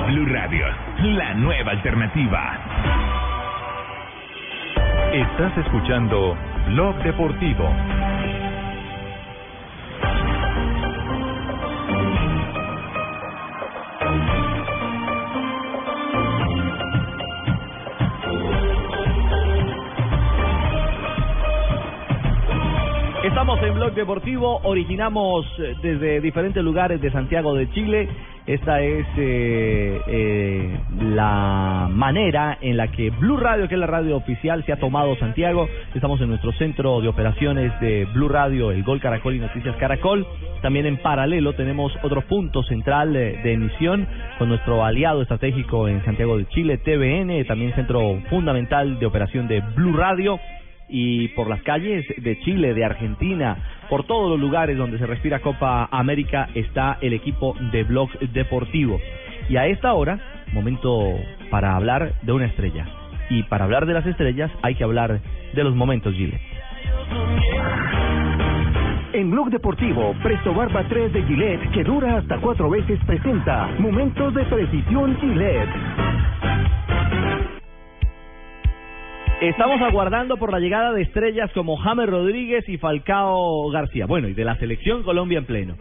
Blue Radio, la nueva alternativa. Estás escuchando Blog Deportivo. Estamos en Blog Deportivo, originamos eh, desde diferentes lugares de Santiago de Chile. Esta es eh, eh, la manera en la que Blue Radio, que es la radio oficial, se ha tomado Santiago. Estamos en nuestro centro de operaciones de Blue Radio, el Gol Caracol y Noticias Caracol. También en paralelo tenemos otro punto central de emisión con nuestro aliado estratégico en Santiago de Chile, TVN, también centro fundamental de operación de Blue Radio y por las calles de Chile, de Argentina, por todos los lugares donde se respira Copa América está el equipo de Blog Deportivo. Y a esta hora, momento para hablar de una estrella. Y para hablar de las estrellas hay que hablar de los momentos Gillette. En Blog Deportivo, Presto Barba 3 de Gillette, que dura hasta cuatro veces, presenta Momentos de Precisión Gillette. Estamos aguardando por la llegada de estrellas como James Rodríguez y Falcao García. Bueno, y de la selección Colombia en pleno.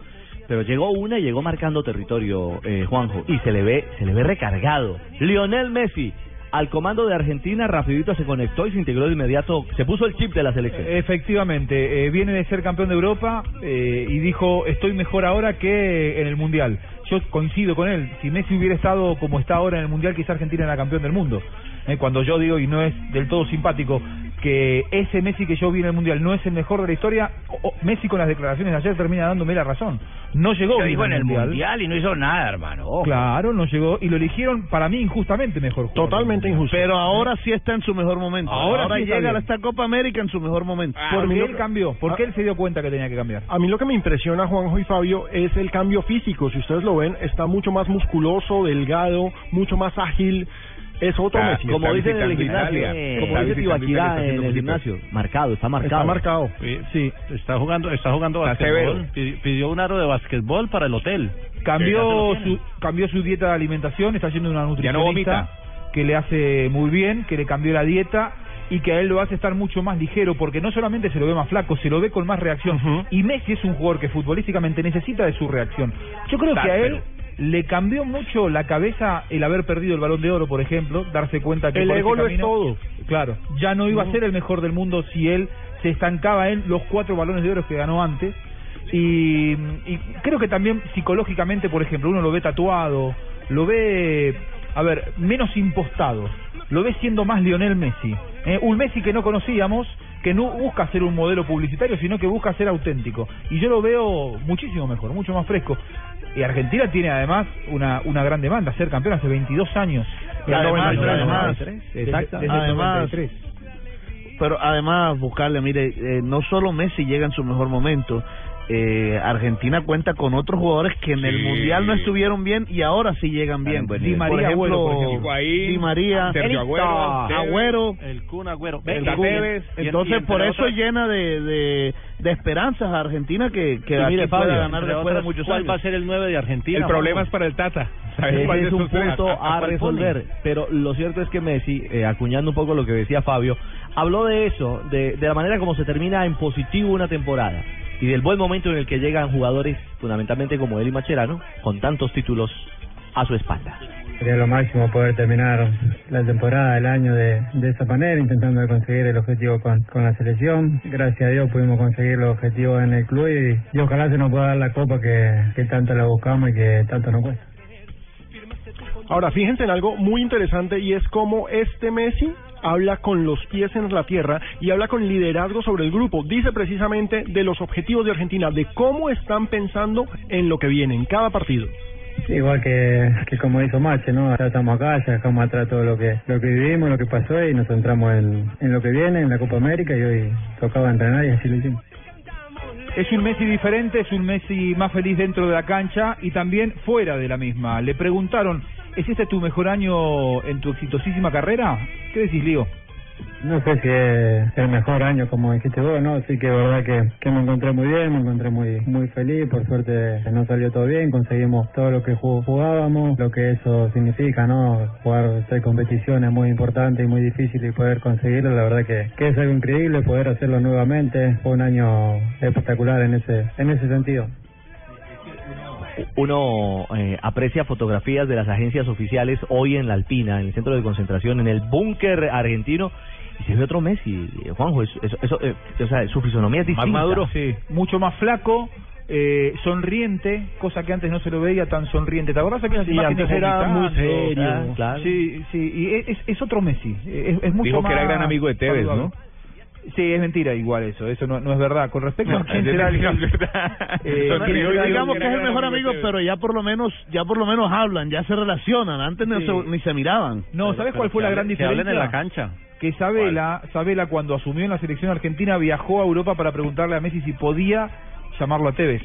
Pero llegó una y llegó marcando territorio, eh, Juanjo, y se le ve, se le ve recargado. Lionel Messi al comando de Argentina, rapidito se conectó y se integró de inmediato, se puso el chip de la selección. Efectivamente, eh, viene de ser campeón de Europa eh, y dijo, estoy mejor ahora que en el Mundial. Yo coincido con él, si Messi hubiera estado como está ahora en el Mundial, quizá Argentina era campeón del mundo. Eh, cuando yo digo, y no es del todo simpático, que ese Messi que yo vi en el Mundial no es el mejor de la historia, o- o Messi con las declaraciones de ayer termina dándome la razón. No llegó Lo bien dijo en el mundial y no hizo nada, hermano. Ojo. Claro, no llegó y lo eligieron para mí injustamente mejor. jugador. Totalmente injusto. Pero ahora sí está en su mejor momento. Ahora Ahora, sí llega a esta Copa América en su mejor momento. Porque él cambió, porque él se dio cuenta que tenía que cambiar. A mí lo que me impresiona, Juanjo y Fabio, es el cambio físico. Si ustedes lo ven, está mucho más musculoso, delgado, mucho más ágil. Es otro Ah, Messi. como dicen en el gimnasio, como Está dice Tibaquirá Italia, está en el haciendo gimnasio, marcado, está marcado. Está marcado. Sí, está jugando, está jugando Está basquetbol. Pidió un aro de basquetbol para el hotel. Cambió su, cambió su dieta de alimentación, está a una no nutricionista que le hace muy bien, que le cambió la dieta y que a él lo hace estar mucho más ligero, porque no solamente se lo ve más flaco, se lo ve con más reacción. Y Messi es un jugador que futbolísticamente necesita de su reacción. Yo creo que a él le cambió mucho la cabeza el haber perdido el balón de oro, por ejemplo, darse cuenta que El ego lo es todo. Claro, ya no iba a ser el mejor del mundo si él se estancaba en los cuatro balones de oro que ganó antes. Y, y creo que también psicológicamente, por ejemplo, uno lo ve tatuado, lo ve, a ver, menos impostado, lo ve siendo más Lionel Messi. ¿eh? un Messi que no conocíamos, que no busca ser un modelo publicitario, sino que busca ser auténtico. Y yo lo veo muchísimo mejor, mucho más fresco. Y Argentina tiene además una, una gran demanda, ser campeón hace 22 años. Y además, Desde- además, desde- desde el además, 93. pero además buscarle, mire, eh, no solo Messi llega en su mejor momento, eh, Argentina cuenta con otros jugadores que en el mundial no estuvieron bien y ahora sí llegan bien. Di. María, Por ejemplo, Agüero, por ejemplo. Higuaín, Di María, Sergio Agüero, Tevez, Agüero, el Kun Agüero, el Beckham, Kun. Tevez, y- y entonces por eso otras- llena de, de, de esperanzas a Argentina que, que aquí mire, pueda ganar después de muchos ¿cuál años. va a ser el 9 de Argentina? El problema es para el Tata. ¿Sabes Ese cuál de es un punto a cuál resolver, pero lo cierto es que Messi, eh, acuñando un poco lo que decía Fabio, habló de eso, de, de la manera como se termina en positivo una temporada y del buen momento en el que llegan jugadores, fundamentalmente como él y Macherano, con tantos títulos a su espalda. Sería lo máximo poder terminar la temporada, el año de, de esa manera, intentando conseguir el objetivo con, con la selección. Gracias a Dios pudimos conseguir los objetivos en el club y, y ojalá se nos pueda dar la copa que, que tanto la buscamos y que tanto nos cuesta. Ahora, fíjense en algo muy interesante y es cómo este Messi habla con los pies en la tierra y habla con liderazgo sobre el grupo. Dice precisamente de los objetivos de Argentina, de cómo están pensando en lo que viene, en cada partido. Igual que, que como hizo Mache, ¿no? Ya estamos acá, ya dejamos atrás todo lo que, lo que vivimos, lo que pasó y nos centramos en, en lo que viene, en la Copa América y hoy tocaba entrenar y así lo hicimos. Es un Messi diferente, es un Messi más feliz dentro de la cancha y también fuera de la misma. Le preguntaron, ¿es este tu mejor año en tu exitosísima carrera? ¿Qué decís, Lío? No sé si es el mejor año como dijiste vos, ¿no? Sí que es verdad que, que me encontré muy bien, me encontré muy muy feliz, por suerte no salió todo bien, conseguimos todo lo que jug- jugábamos, lo que eso significa, ¿no? Jugar seis competiciones es muy importante y muy difícil y poder conseguirlo, la verdad que, que es algo increíble poder hacerlo nuevamente, fue un año espectacular en ese en ese sentido. Uno eh, aprecia fotografías de las agencias oficiales hoy en la Alpina, en el centro de concentración, en el búnker argentino, y se ve otro Messi, eh, Juanjo, eso, eso, eso, eh, o sea, su fisonomía es distinta. Sí, mucho más flaco, eh, sonriente, cosa que antes no se lo veía tan sonriente. ¿Te acordás aquellas Sí, imágenes antes era muy serio. Ah, Claro. Sí, sí, y es, es otro Messi, es, es mucho Dijo más que era gran amigo de Tevez, saludable. ¿no? Sí, es mentira igual eso, eso no, no es verdad. Con respecto No, a quién será el-. Eh, digamos que es el mejor amigo pero ya por lo menos ya por lo menos hablan, ya se relacionan. Antes no Sí. se- ni se miraban. No, ¿sabes cuál fue la gran diferencia? hablen en la cancha. Que Sabela, Sabela cuando asumió en la selección argentina viajó a Europa para preguntarle a Messi si podía llamarlo a Tevez.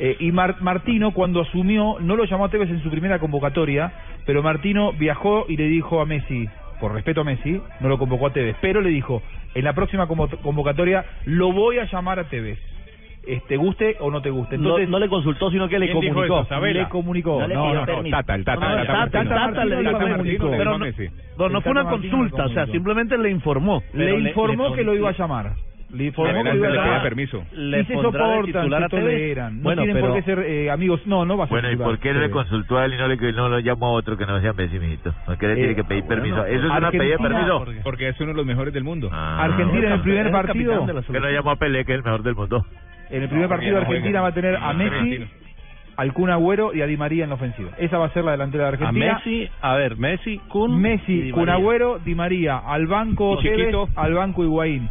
Eh, y Mar- Martino cuando asumió no lo llamó a Tevez en su primera convocatoria, pero Martino viajó y le dijo a Messi, por respeto a Messi, no lo convocó a Tevez, pero le dijo, en la próxima convo- convocatoria lo voy a llamar a Tevez. Este, guste o no te guste. No- Entonces, no le consultó, sino que le ¿Quién dijo comunicó. eso? Le comunicó. No le No, no, no. Tata, el Tata, No, el el Tata Tata, Martino. el Tata le dijo Tata que Martino comunicó. Pero no, no, no fue una consulta, o sea, simplemente le informó. le informó que lo iba a llamar. Le lo le a pide permiso. ¿Le y se soportan, titular se a toleran. No Bueno, tienen pero- por qué ser eh, amigos. No, no va a ser Bueno, ¿y por qué no le consultó a él y no, le, no lo llamó a otro que no sea Messi, mijito? ¿Por qué le tiene que pedir permiso? ¿Eso es una pedida de permiso? Porque es uno de los mejores del mundo. Ah, Argentina en el primer es partido, la Que no llamó a Pelé, que es el mejor del mundo. en el primer No, partido no Argentina va a tener a Messi, al Kun Agüero y a Di María en la ofensiva. Esa va a ser la delantera de A Argentina. Messi, a ver, Messi, Kun, Messi, Di Kun. Agüero, Di María, al banco. Tevez, al banco Higuaín.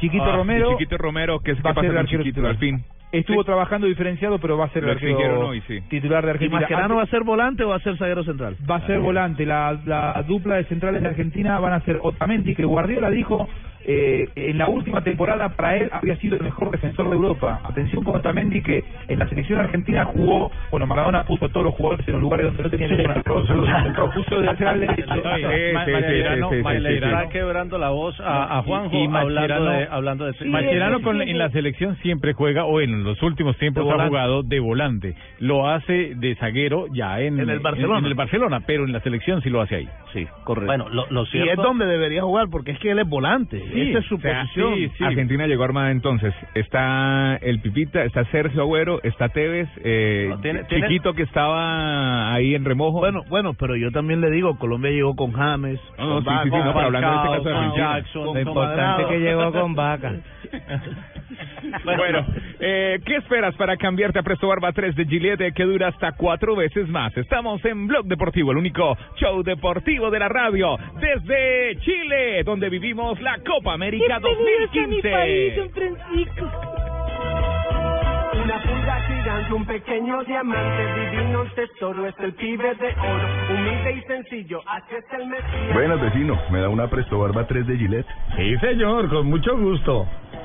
Chiquito Ah, Romero y Chiquito Romero, que es va a que ser pasa el con arquero Chiquito, titular. al fin. Estuvo Sí. trabajando diferenciado, pero va a ser el arquero hoy, sí. titular de ¿Y Argentina. Mascherano va a ser volante o va a ser zaguero central? Va a ser volante. La, la dupla de centrales de Argentina van a ser Otamendi, que Guardiola dijo eh, en la última temporada para él había sido el mejor defensor de Europa. Atención con Otamendi que en la selección argentina jugó, bueno, Maradona puso a todos los jugadores en los lugares donde no tenían ninguna cosa, puso de lateral. Está quebrando la voz a, a Juanjo Y hablando de, hablando de Mascherano con, en la selección siempre juega, o en los últimos tiempos ha jugado de volante. Lo hace de zaguero ya en, En el Barcelona. En, el Barcelona, pero en la selección sí lo hace ahí. Sí, correcto. Bueno, lo, lo y es donde debería jugar porque es que él es volante. Sí, Esa es su o sea, posición. sí, sí. Argentina llegó armada entonces. Está el Pipita, está Sergio Agüero, está Tevez, eh, No, tiene- tiene- Chiquito que estaba ahí en remojo. Bueno, bueno, pero yo también le digo, Colombia llegó con James, No, no, con sí, sí, sí, no, pero hablando de este caso de con Argentina. Jackson, Lo con importante Cuadrado. es que llegó con vaca. Bueno, eh, ¿qué esperas para cambiarte a Presto Barba 3 de Gillette que dura hasta cuatro veces más? Estamos en Blog Deportivo, el único show deportivo de la radio desde Chile, donde vivimos la Copa América 2015. Francisco. Una pulga gigante, un pequeño diamante, divino tesoro, es el pibe de oro, humilde y sencillo, así es el Mesías. Buenas, vecino. ¿Me da una Presto Barba 3 de Gillette? Sí, señor, con mucho gusto.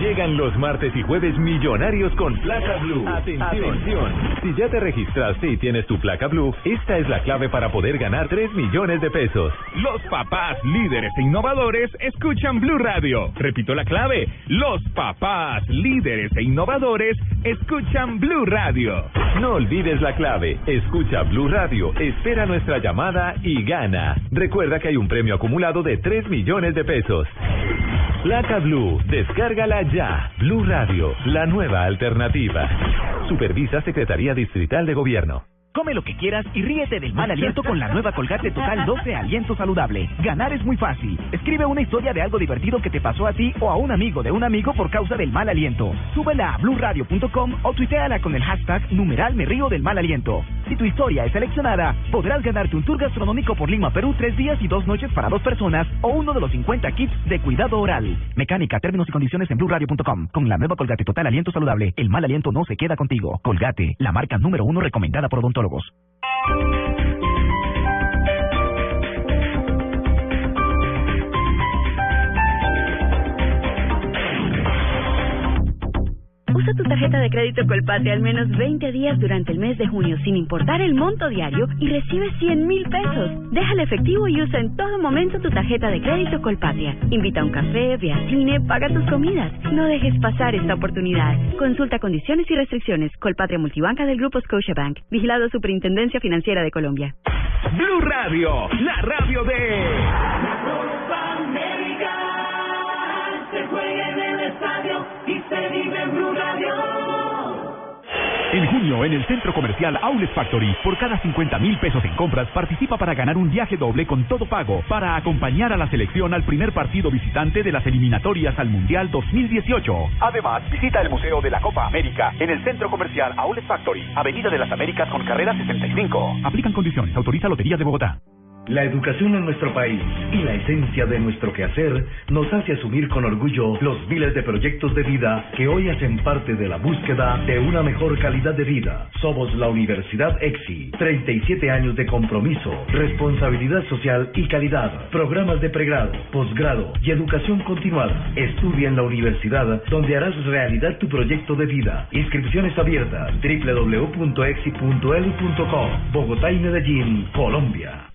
Llegan los martes y jueves millonarios con placa blue. Atención. Si ya te registraste y tienes tu placa blue, esta es la clave para poder ganar 3 millones de pesos. Los papás líderes e innovadores escuchan Blue Radio. Repito la clave. Los papás líderes e innovadores escuchan Blue Radio. No olvides la clave. Escucha Blue Radio, espera nuestra llamada y gana. Recuerda que hay un premio acumulado de 3 millones de pesos. Placa Blue, descárgala ya. Blue Radio, la nueva alternativa. Supervisa Secretaría Distrital de Gobierno. Come lo que quieras y ríete del mal aliento con la nueva Colgate Total 12 Aliento Saludable. Ganar es muy fácil. Escribe una historia de algo divertido que te pasó a ti o a un amigo de un amigo por causa del mal aliento. Súbela a blurradio.com o tuiteala con el hashtag numeral me río del mal aliento. Si tu historia es seleccionada, podrás ganarte un tour gastronómico por Lima, Perú, tres días y dos noches para dos personas o uno de los 50 kits de cuidado oral. Mecánica, términos y condiciones en blurradio.com. Con la nueva Colgate Total Aliento Saludable, el mal aliento no se queda contigo. Colgate, la marca número uno recomendada por odontólogos. Usa tu tarjeta de crédito Colpatria al menos 20 días durante el mes de junio sin importar el monto diario y recibe 100 mil pesos. Deja el efectivo y usa en todo momento tu tarjeta de crédito Colpatria. Invita a un café, ve al cine, paga tus comidas. No dejes pasar esta oportunidad. Consulta condiciones y restricciones. Colpatria Multibanca del Grupo Scotiabank. Vigilado Superintendencia Financiera de Colombia. Blue Radio, la radio de... Copa América se juega y se vive en Blue Radio. En junio, en el centro comercial Outlet Factory, por cada 50 mil pesos en compras, participa para ganar un viaje doble con todo pago para acompañar a la selección al primer partido visitante de las eliminatorias al Mundial 2018. Además, visita el Museo de la Copa América en el Centro Comercial Outlet Factory, Avenida de las Américas con carrera 65. Aplican condiciones. Autoriza Lotería de Bogotá. La educación en nuestro país y la esencia de nuestro quehacer nos hace asumir con orgullo los miles de proyectos de vida que hoy hacen parte de la búsqueda de una mejor calidad de vida. Somos la Universidad EXI, 37 años de compromiso, responsabilidad social y calidad, programas de pregrado, posgrado y educación continuada. Estudia en la universidad donde harás realidad tu proyecto de vida. Inscripciones abiertas www.exi.edu.co Bogotá y Medellín, Colombia.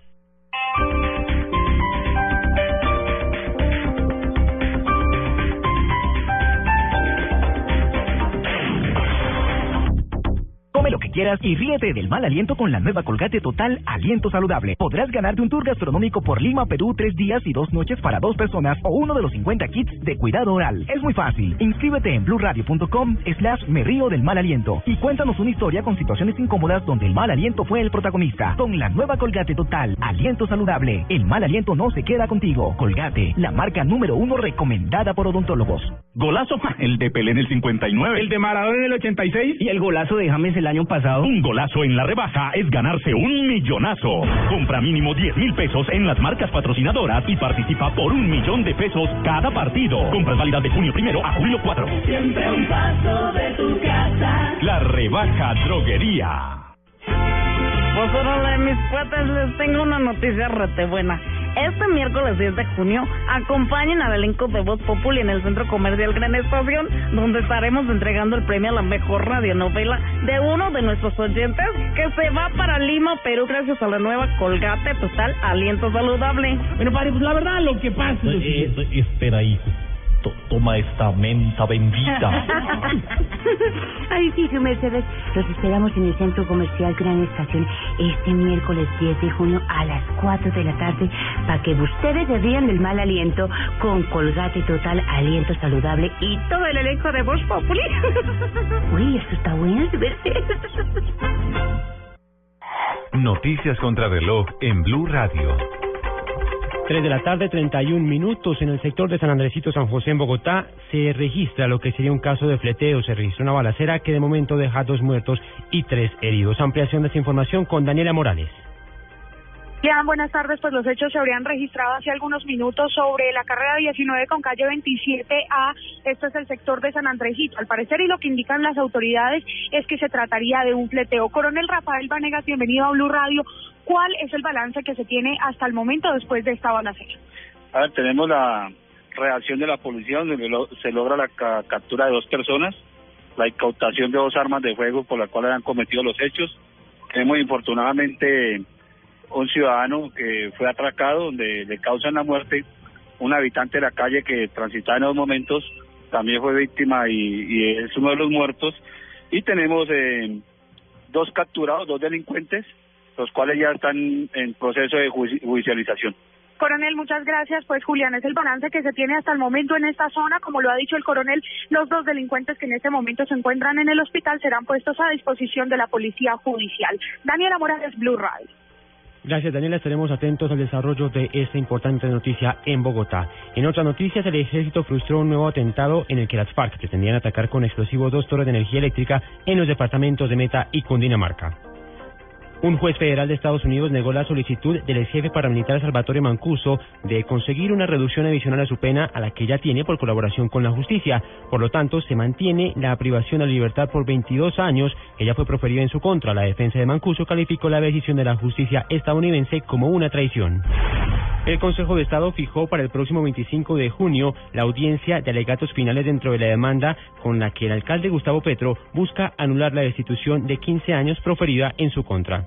Quieras y ríete del mal aliento con la nueva Colgate Total Aliento Saludable. Podrás ganarte un tour gastronómico por Lima, Perú, tres días y dos noches para dos personas o uno de los 50 kits de cuidado oral. Es muy fácil. Inscríbete en blurradio.com slash me río del mal aliento y cuéntanos una historia con situaciones incómodas donde el mal aliento fue el protagonista. Con la nueva Colgate Total Aliento Saludable, el mal aliento no se queda contigo. Colgate, la marca número uno recomendada por odontólogos. Golazo, el de Pelé en el 59. El de Maradona en el 86 y el golazo de James el año pasado pasado? Un golazo en la rebaja es ganarse un millonazo. Compra mínimo 10 mil pesos en las marcas patrocinadoras y participa por un millón de pesos cada partido. Compras válidas de junio primero a julio 4. Siempre un paso de tu casa. La rebaja droguería. Pues órale, mis cuates, les tengo una noticia rete buena. Este miércoles 10 de junio, acompañen al elenco de Voz Populi en el Centro Comercial Gran Estación, donde estaremos entregando el premio a la mejor radionovela de uno de nuestros oyentes que se va para Lima, Perú, gracias a la nueva Colgate Total Aliento Saludable. Bueno, padre, pues la verdad, lo que pasa es Eh, espera, hijo. To- toma esta menta bendita. Ay, sí, su Mercedes. Los esperamos en el Centro Comercial Gran Estación este miércoles 10 de junio a las 4 de la tarde para que ustedes se rían del mal aliento con Colgate Total Aliento Saludable y todo el elenco de Voz Populi. Uy, esto está bueno, su Mercedes. Noticias contra reloj en Blue Radio. 3 de la tarde, 31 minutos. En el sector de San Andresito, San José, en Bogotá, se registra lo que sería un caso de fleteo. Se registró una balacera que de momento deja dos muertos y tres heridos. Ampliación de esta información con Daniela Morales. Bien, buenas tardes. Pues los hechos se habrían registrado hace algunos minutos sobre la carrera 19 con calle 27A. Este es el sector de San Andresito. Al parecer, y lo que indican las autoridades es que se trataría de un fleteo. Coronel Rafael Vanegas, bienvenido a Blue Radio. ¿Cuál es el balance que se tiene hasta el momento después de esta balacera? A ver, tenemos la reacción de la policía donde se logra la ca- captura de dos personas, la incautación de dos armas de fuego por las cuales han cometido los hechos. Tenemos infortunadamente un ciudadano que fue atracado donde le causan la muerte, un habitante de la calle que transitaba en esos momentos también fue víctima y, y es uno de los muertos. Y tenemos eh, dos capturados, dos delincuentes, los cuales ya están en proceso de judicialización. Coronel, muchas gracias. Pues Julián, es el balance que se tiene hasta el momento en esta zona. Como lo ha dicho el coronel, los dos delincuentes que en este momento se encuentran en el hospital serán puestos a disposición de la policía judicial. Daniela Morales, Blue Radio. Gracias, Daniela. Estaremos atentos al desarrollo de esta importante noticia en Bogotá. En otras noticias, el ejército frustró un nuevo atentado en el que las FARC pretendían atacar con explosivos dos torres de energía eléctrica en los departamentos de Meta y Cundinamarca. Un juez federal de Estados Unidos negó la solicitud del ex jefe paramilitar Salvatore Mancuso de conseguir una reducción adicional a su pena a la que ya tiene por colaboración con la justicia. Por lo tanto, se mantiene la privación a la libertad por 22 años que ya fue proferida en su contra. La defensa de Mancuso calificó la decisión de la justicia estadounidense como una traición. El Consejo de Estado fijó para el próximo 25 de junio la audiencia de alegatos finales dentro de la demanda con la que el alcalde Gustavo Petro busca anular la destitución de 15 años proferida en su contra.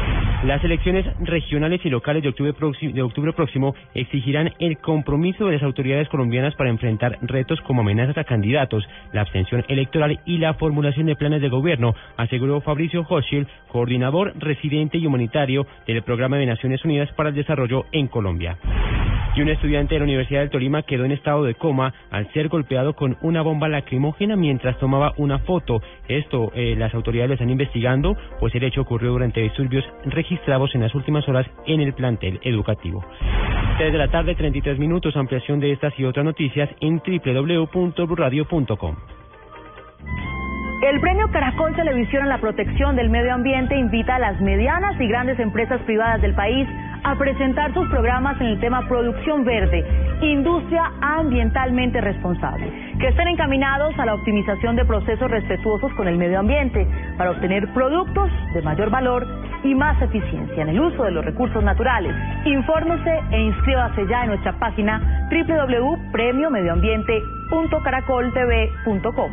Las elecciones regionales y locales de octubre, próximo, exigirán el compromiso de las autoridades colombianas para enfrentar retos como amenazas a candidatos, la abstención electoral y la formulación de planes de gobierno, aseguró Fabricio Hochschild, coordinador residente y humanitario del Programa de Naciones Unidas para el Desarrollo en Colombia. Y un estudiante de la Universidad del Tolima quedó en estado de coma al ser golpeado con una bomba lacrimógena mientras tomaba una foto. Esto eh, las autoridades lo están investigando, pues el hecho ocurrió durante disturbios registrados en las últimas horas en el plantel educativo. 3 de la tarde, 33 minutos, ampliación de estas y otras noticias en www.bluradio.com. El premio Caracol Televisión en la protección del medio ambiente invita a las medianas y grandes empresas privadas del país a presentar sus programas en el tema producción verde, industria ambientalmente responsable, que estén encaminados a la optimización de procesos respetuosos con el medio ambiente para obtener productos de mayor valor y más eficiencia en el uso de los recursos naturales. Infórmese e inscríbase ya en nuestra página www.premiomedioambiente.caracoltv.com.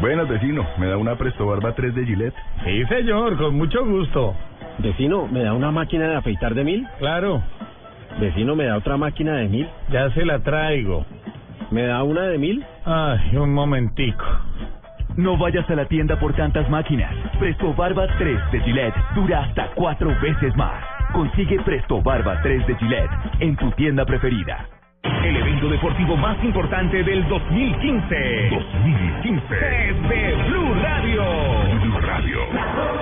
Buenas, vecino. ¿Me da una Presto Barba 3 de Gillette? Sí, señor, con mucho gusto. Vecino, ¿me da una máquina de afeitar de mil? Claro. Vecino, ¿me da otra máquina de mil? Ya se la traigo. ¿Me da una de mil? Ay, un momentico. No vayas a la tienda por tantas máquinas. Presto Barba 3 de Gillette dura hasta cuatro veces más. Consigue Presto Barba 3 de Gillette en tu tienda preferida. El evento deportivo más importante del 2015. 2015. Es de Blue Radio. Blue Radio.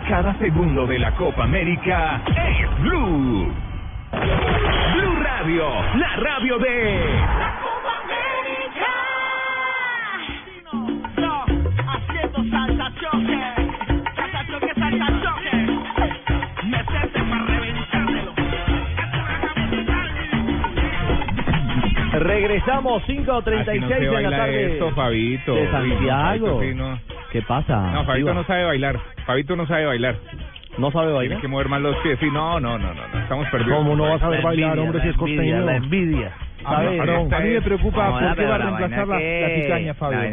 cada segundo de la Copa América es Blue. Blue Radio, la radio de... Haciendo salsa choque, salsa choque, salsa choque. Meterte para reventármelo. Regresamos, 5.36 Así no se de la tarde. esto, Fabito. De Uy, no, Santiago. ¿Qué pasa? No, Fabito no sabe bailar. Fabito no sabe bailar. ¿No sabe bailar? Tiene que mover más los pies. Sí, no, no, no, no. no. Estamos perdidos. ¿Cómo no va a saber La bailar, envidia, hombre, si es costeño? la envidia. A ver, a mí me preocupa por qué va a la reemplazar la, la cizaña, Fabio. La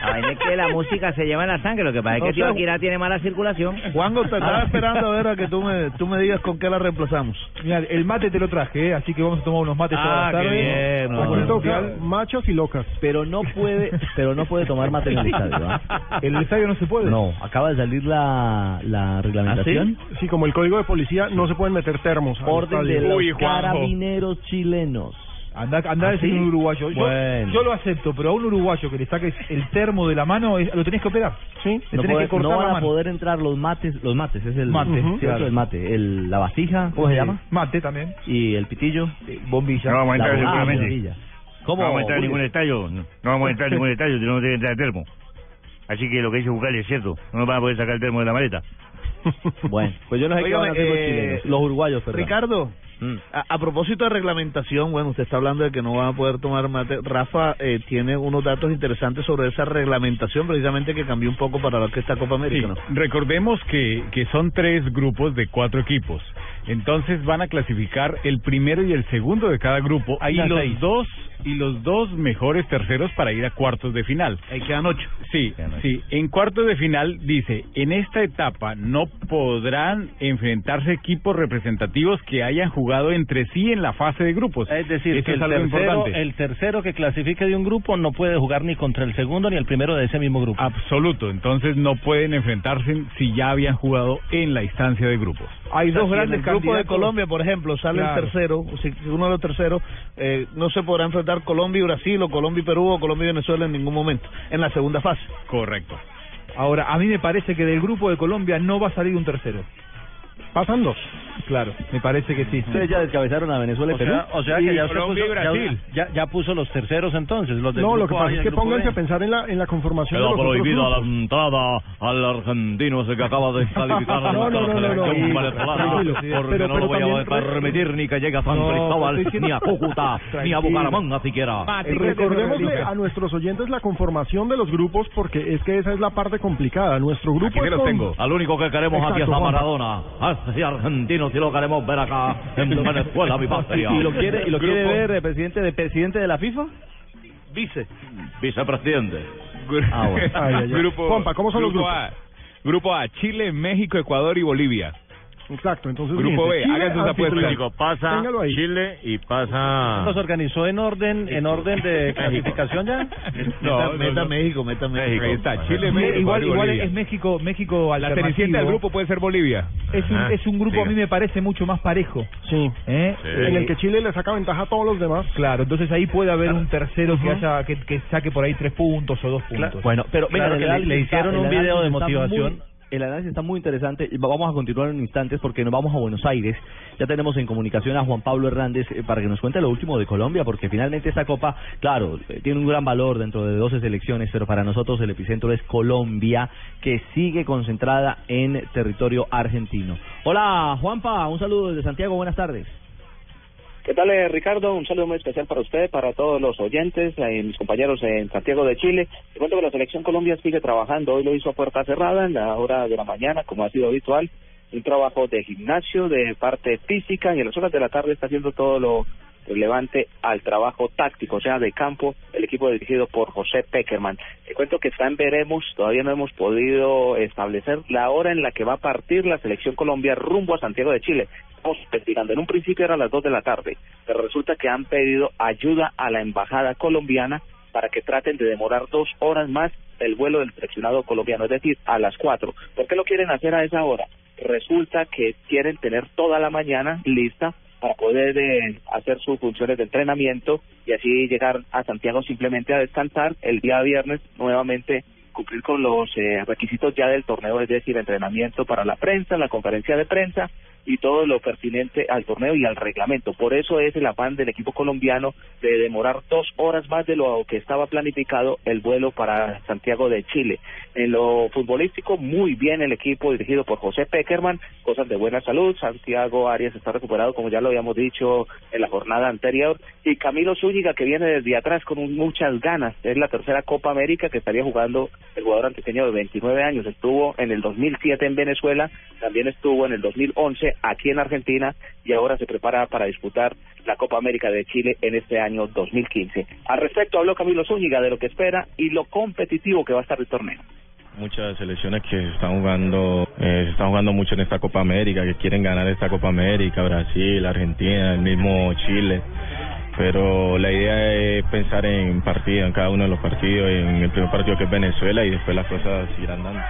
la vaina es que la música se lleva en la sangre. Lo que pasa es que O Tío sea, Akira tiene mala circulación. Juanjo, te estaba esperando a ver a que tú me, tú me digas con qué la reemplazamos. Mira, el mate te lo traje, ¿eh? así que vamos a tomar unos mates toda la Ah, qué tarde. bien, no, el no, toca, no. Machos y locas. Pero no puede, pero no puede tomar mate en el estadio, ¿ah? ¿En el estadio no se puede? No, acaba de salir la, la reglamentación. ¿Ah, Sí, como el código de policía, no se pueden meter termos. Orden de los carabineros chilenos. Anda, anda a ¿Ah, decir sí? un uruguayo. Yo, Bueno. yo lo acepto, pero a un uruguayo que le saques el termo de la mano, es- lo tenés que operar. ¿sí? Le No, tenés puede- que cortar no la van a mano. poder entrar los mates, los mates, es el Mate, Ujú, claro. cierto, el mate, el, la vasija, ¿cómo se Sí, llama? Mate también. Y el pitillo, bombilla. No vamos a entrar La- seguramente. ¿Cómo? No vamos a entrar en ningún estadio. No, no vamos a entrar en ningún estadio, tenemos que entrar a termo. Así que lo que dice Bucali es cierto. No nos van a poder sacar el termo de la maleta. Bueno, pues yo no sé qué Óigame, van a hacer los eh, chilenos, los uruguayos, perdón. Ricardo, Mm. a, a propósito de reglamentación, bueno, usted está hablando de que no van a poder tomar mate. Rafa eh, tiene unos datos interesantes sobre esa reglamentación, precisamente que cambió un poco para lo que esta Copa América, ¿no? Recordemos que, que son tres grupos de cuatro equipos. Entonces van a clasificar el primero y el segundo de cada grupo Ahí los seis. dos y los dos mejores terceros para ir a cuartos de final. Ahí quedan ocho. Sí, sí. En cuartos de final dice, en esta etapa no podrán enfrentarse equipos representativos que hayan jugado entre sí en la fase de grupos. Es decir, Eso que es el algo tercero, importante. el tercero que clasifique de un grupo no puede jugar ni contra el segundo ni el primero de ese mismo grupo. Absoluto, entonces no pueden enfrentarse si ya habían jugado en la instancia de grupos. Hay O sea, dos si grandes grupo de. Colombia, por ejemplo, sale Claro. el tercero, si uno de los terceros, eh, no se podrá enfrentar Colombia y Brasil, o Colombia y Perú, o Colombia y Venezuela en ningún momento, en la segunda fase. Correcto. Ahora, a mí me parece que del grupo de Colombia no va a salir un tercero. ¿Pasan dos? Claro, me parece que sí. Ustedes ya descabezaron a Venezuela y O Perú. sea, o sea que Y ya, usted puso, Brasil. ya, ya, ya puso los terceros entonces, los del No, lo que pasa es que pónganse B. a pensar en la, en la conformación Queda de los otros prohibida la entrada al argentino ese que acaba de calificar a No, no, no, no, no. selección Sí, tranquilo. porque Pero- no lo voy a permitir ni que llegue a San No, Cristóbal, ni a Cúcuta, ni a. Bucaramanga siquiera. Eh, Recordémosle a nuestros oyentes la conformación de los grupos porque es que esa es la parte complicada. Nuestro grupo es con- Al único que queremos aquí es a. Maradona. A ese argentino si lo queremos ver acá en Venezuela, mi patria. ¿Y lo quiere, y lo quiere ver eh, presidente de presidente de la FIFA? Vice. Vicepresidente. Ah, bueno. Ay, ay, ay. Grupo, Juanpa, ¿cómo son los grupo grupos? A. Grupo A, Chile, México, Ecuador y Bolivia. Exacto, entonces Grupo B, sus anfitrión. apuestas. Pasa Téngalo ahí. Chile y pasa... ¿Los organizó en orden en orden de clasificación ya? meta, meta México, meta México. Ahí está, Chile, México, igual, igual es México, México La cenicienta del grupo puede ser Bolivia. Es un, Ajá. es un grupo, a mí me parece mucho más parejo. Sí. ¿eh? En el que Chile le saca ventaja a todos los demás. Claro, entonces ahí puede haber un tercero que haya que, que saque por ahí tres puntos o dos puntos. Bueno, pero venga, Claro que le- le hicieron un video de motivación. El análisis está muy interesante y va- vamos a continuar en instantes porque nos vamos a Buenos Aires. Ya tenemos en comunicación a Juan Pablo Hernández eh, para que nos cuente lo último de Colombia, porque finalmente esta copa, claro, eh, tiene un gran valor dentro de 12 selecciones, pero para nosotros el epicentro es Colombia, que sigue concentrada en territorio argentino. Hola, Juanpa, un saludo desde Santiago, buenas tardes. ¿Qué tal, eh, Ricardo? Un saludo muy especial para usted, para todos los oyentes, eh, mis compañeros en Santiago de Chile. Te cuento que la Selección Colombia sigue trabajando. Hoy lo hizo a puerta cerrada en la hora de la mañana, como ha sido habitual. Un trabajo de gimnasio, de parte física, y en las horas de la tarde está haciendo todo lo relevante al trabajo táctico, o sea, de campo, el equipo dirigido por José Peckerman. Te cuento que está en veremos, todavía no hemos podido establecer la hora en la que va a partir la selección Colombia rumbo a Santiago de Chile. Estamos investigando, en un principio era a las 2 de la tarde, pero resulta que han pedido ayuda a la embajada colombiana para que traten de demorar dos horas más el vuelo del seleccionado colombiano, es decir, a las 4. ¿Por qué lo quieren hacer a esa hora? Resulta que quieren tener toda la mañana lista para poder eh, hacer sus funciones de entrenamiento y así llegar a Santiago simplemente a descansar el día viernes nuevamente cumplir con los eh, requisitos ya del torneo, es decir, entrenamiento para la prensa, la conferencia de prensa y todo lo pertinente al torneo y al reglamento. Por eso es el afán del equipo colombiano de demorar dos horas más de lo que estaba planificado el vuelo para Santiago de Chile. En lo futbolístico, muy bien el equipo dirigido por José Peckerman, cosas de buena salud. Santiago Arias está recuperado, como ya lo habíamos dicho en la jornada anterior. Y Camilo Zúñiga, que viene desde atrás con muchas ganas. Es la tercera Copa América que estaría jugando el jugador antioqueño de 29 años. Estuvo en el 2007 en Venezuela, también estuvo en el 2011 aquí en Argentina y ahora se prepara para disputar la Copa América de Chile en este año 2015. Al respecto habló Camilo Zúñiga de lo que espera y lo competitivo que va a estar el torneo muchas selecciones que están jugando eh, se están jugando mucho en esta Copa América que quieren ganar esta Copa América Brasil Argentina el mismo Chile pero la idea es pensar en partido en cada uno de los partidos en el primer partido que es Venezuela y después las cosas irán dando.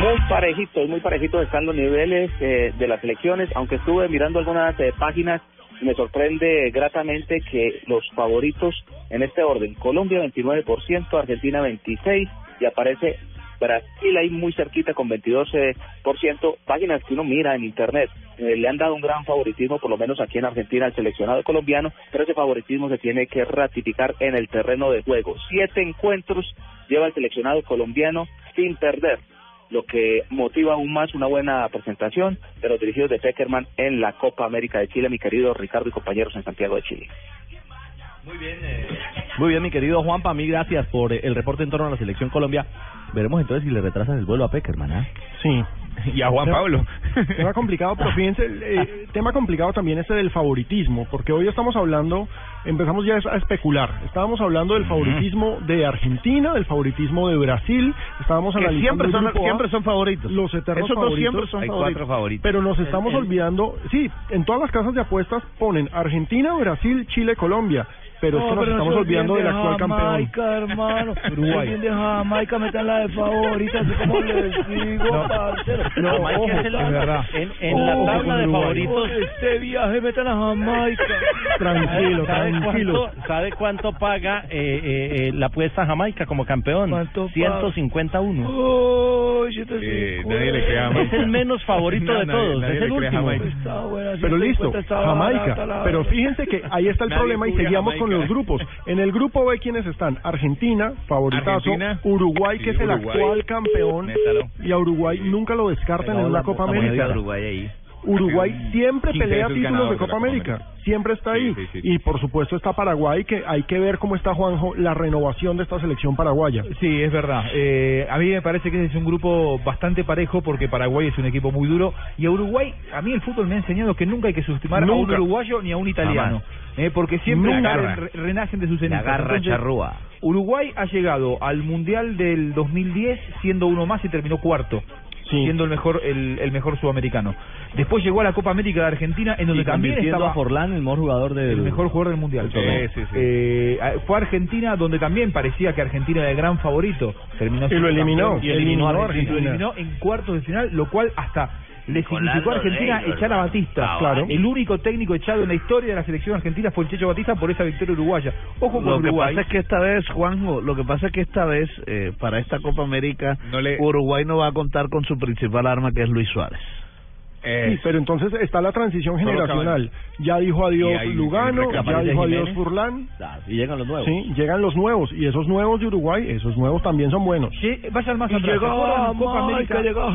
Muy parejitos, muy parejitos están los niveles eh, de las elecciones, aunque estuve mirando algunas eh, páginas me sorprende gratamente que los favoritos en este orden, Colombia 29%, Argentina 26% y aparece Brasil ahí muy cerquita con 22%, páginas que uno mira en internet, eh, le han dado un gran favoritismo, por lo menos aquí en Argentina, al seleccionado colombiano, pero ese favoritismo se tiene que ratificar en el terreno de juego. Siete encuentros lleva el seleccionado colombiano sin perder lo que motiva aún más una buena presentación de los dirigidos de Peckerman en la Copa América de Chile, mi querido Ricardo y compañeros en Santiago de Chile. Muy bien, eh, muy bien, mi querido Juan, para mí gracias por el reporte en torno a la selección Colombia. Veremos entonces si le retrasan el vuelo a Peckerman, ¿ah? Sí. Y a Juan Pablo. Tema complicado, pero fíjense, eh, tema complicado también ese del favoritismo, porque hoy estamos hablando, empezamos ya a especular. Estábamos hablando del favoritismo de Argentina, del favoritismo de Brasil, estábamos que analizando siempre son, A, siempre son favoritos. los eternos Esos dos favoritos. siempre son Hay favoritos. cuatro favoritos. Pero nos estamos olvidando, sí, en todas las casas de apuestas ponen Argentina, Brasil, Chile, Colombia. Pero es que nos estamos olvidando del actual campeón. Jamaica, hermano. Uruguay. Si de Jamaica, metan la de favorita, así como les digo, No. parcero. No, Jamaica ojo, es verdad. En, en la Ojo tabla con de favoritos. Este viaje, metan a Jamaica. Tranquilo, ¿Sabe tranquilo. cuánto, ¿Sabe cuánto paga eh, eh, eh, la apuesta a Jamaica como campeón? ¿Cuánto paga? 151. Oh, yo te Eh, nadie le cree a Jamaica. Es el menos favorito de No, nadie- todos, nadie es el último. Jamaica. Buena, Pero listo, 150 está barata Jamaica. la- Pero fíjense que ahí está el Nadie problema y seguíamos con Los grupos. En el grupo B, ¿quiénes están? Argentina, favoritazo. Argentina. Uruguay, Sí, que es el Uruguay. actual campeón. Métalo. Y a Uruguay nunca lo descartan en una Copa América. Uruguay ahí. Uruguay siempre 15 pelea títulos de Copa América. América. Siempre está ahí. Sí, sí, sí. Y por supuesto está Paraguay, que hay que ver cómo está Juanjo, la renovación de esta selección paraguaya. Sí, es verdad. Eh, a mí me parece que es un grupo bastante parejo porque Paraguay es un equipo muy duro y a Uruguay, a mí el fútbol me ha enseñado que nunca hay que subestimar a un uruguayo ni a un italiano, eh, porque siempre re- renacen de sus La cenizas. garra Entonces, charrúa. Uruguay ha llegado al Mundial del 2010 siendo uno más y terminó cuarto. Sí. siendo el mejor el, el mejor sudamericano. Después llegó a la Copa América de Argentina en donde Y también estaba a Forlán el mejor jugador del el mejor jugador del mundial. Sí. Eh, fue a Argentina donde también parecía que Argentina era el gran favorito. Terminó Y lo eliminó. campeón. Y eliminó a Lo Argentina. eliminó en cuartos de final, lo cual hasta le significó a Argentina echar a. Batista. Ah, Claro. El único técnico echado en la historia de la selección argentina fue el Checho Batista por esa victoria uruguaya. Ojo con Lo que Uruguay. pasa es que esta vez, Juanjo, lo que pasa es que esta vez, eh, para esta Copa América, No le- Uruguay no va a contar con su principal arma, que es Luis Suárez. Eh, Sí, pero entonces está la transición generacional. Ya dijo adiós Lugano, ya dijo adiós Jiménez. Claro, y llegan los nuevos. Sí, llegan los nuevos. Y esos nuevos de Uruguay, esos nuevos también son buenos. Sí, vayan más Y atrás. llegó Jamaica, América. llegó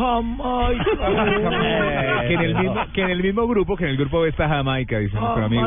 que en el mismo que en el mismo grupo que en el grupo B está Jamaica dice nuestro amigo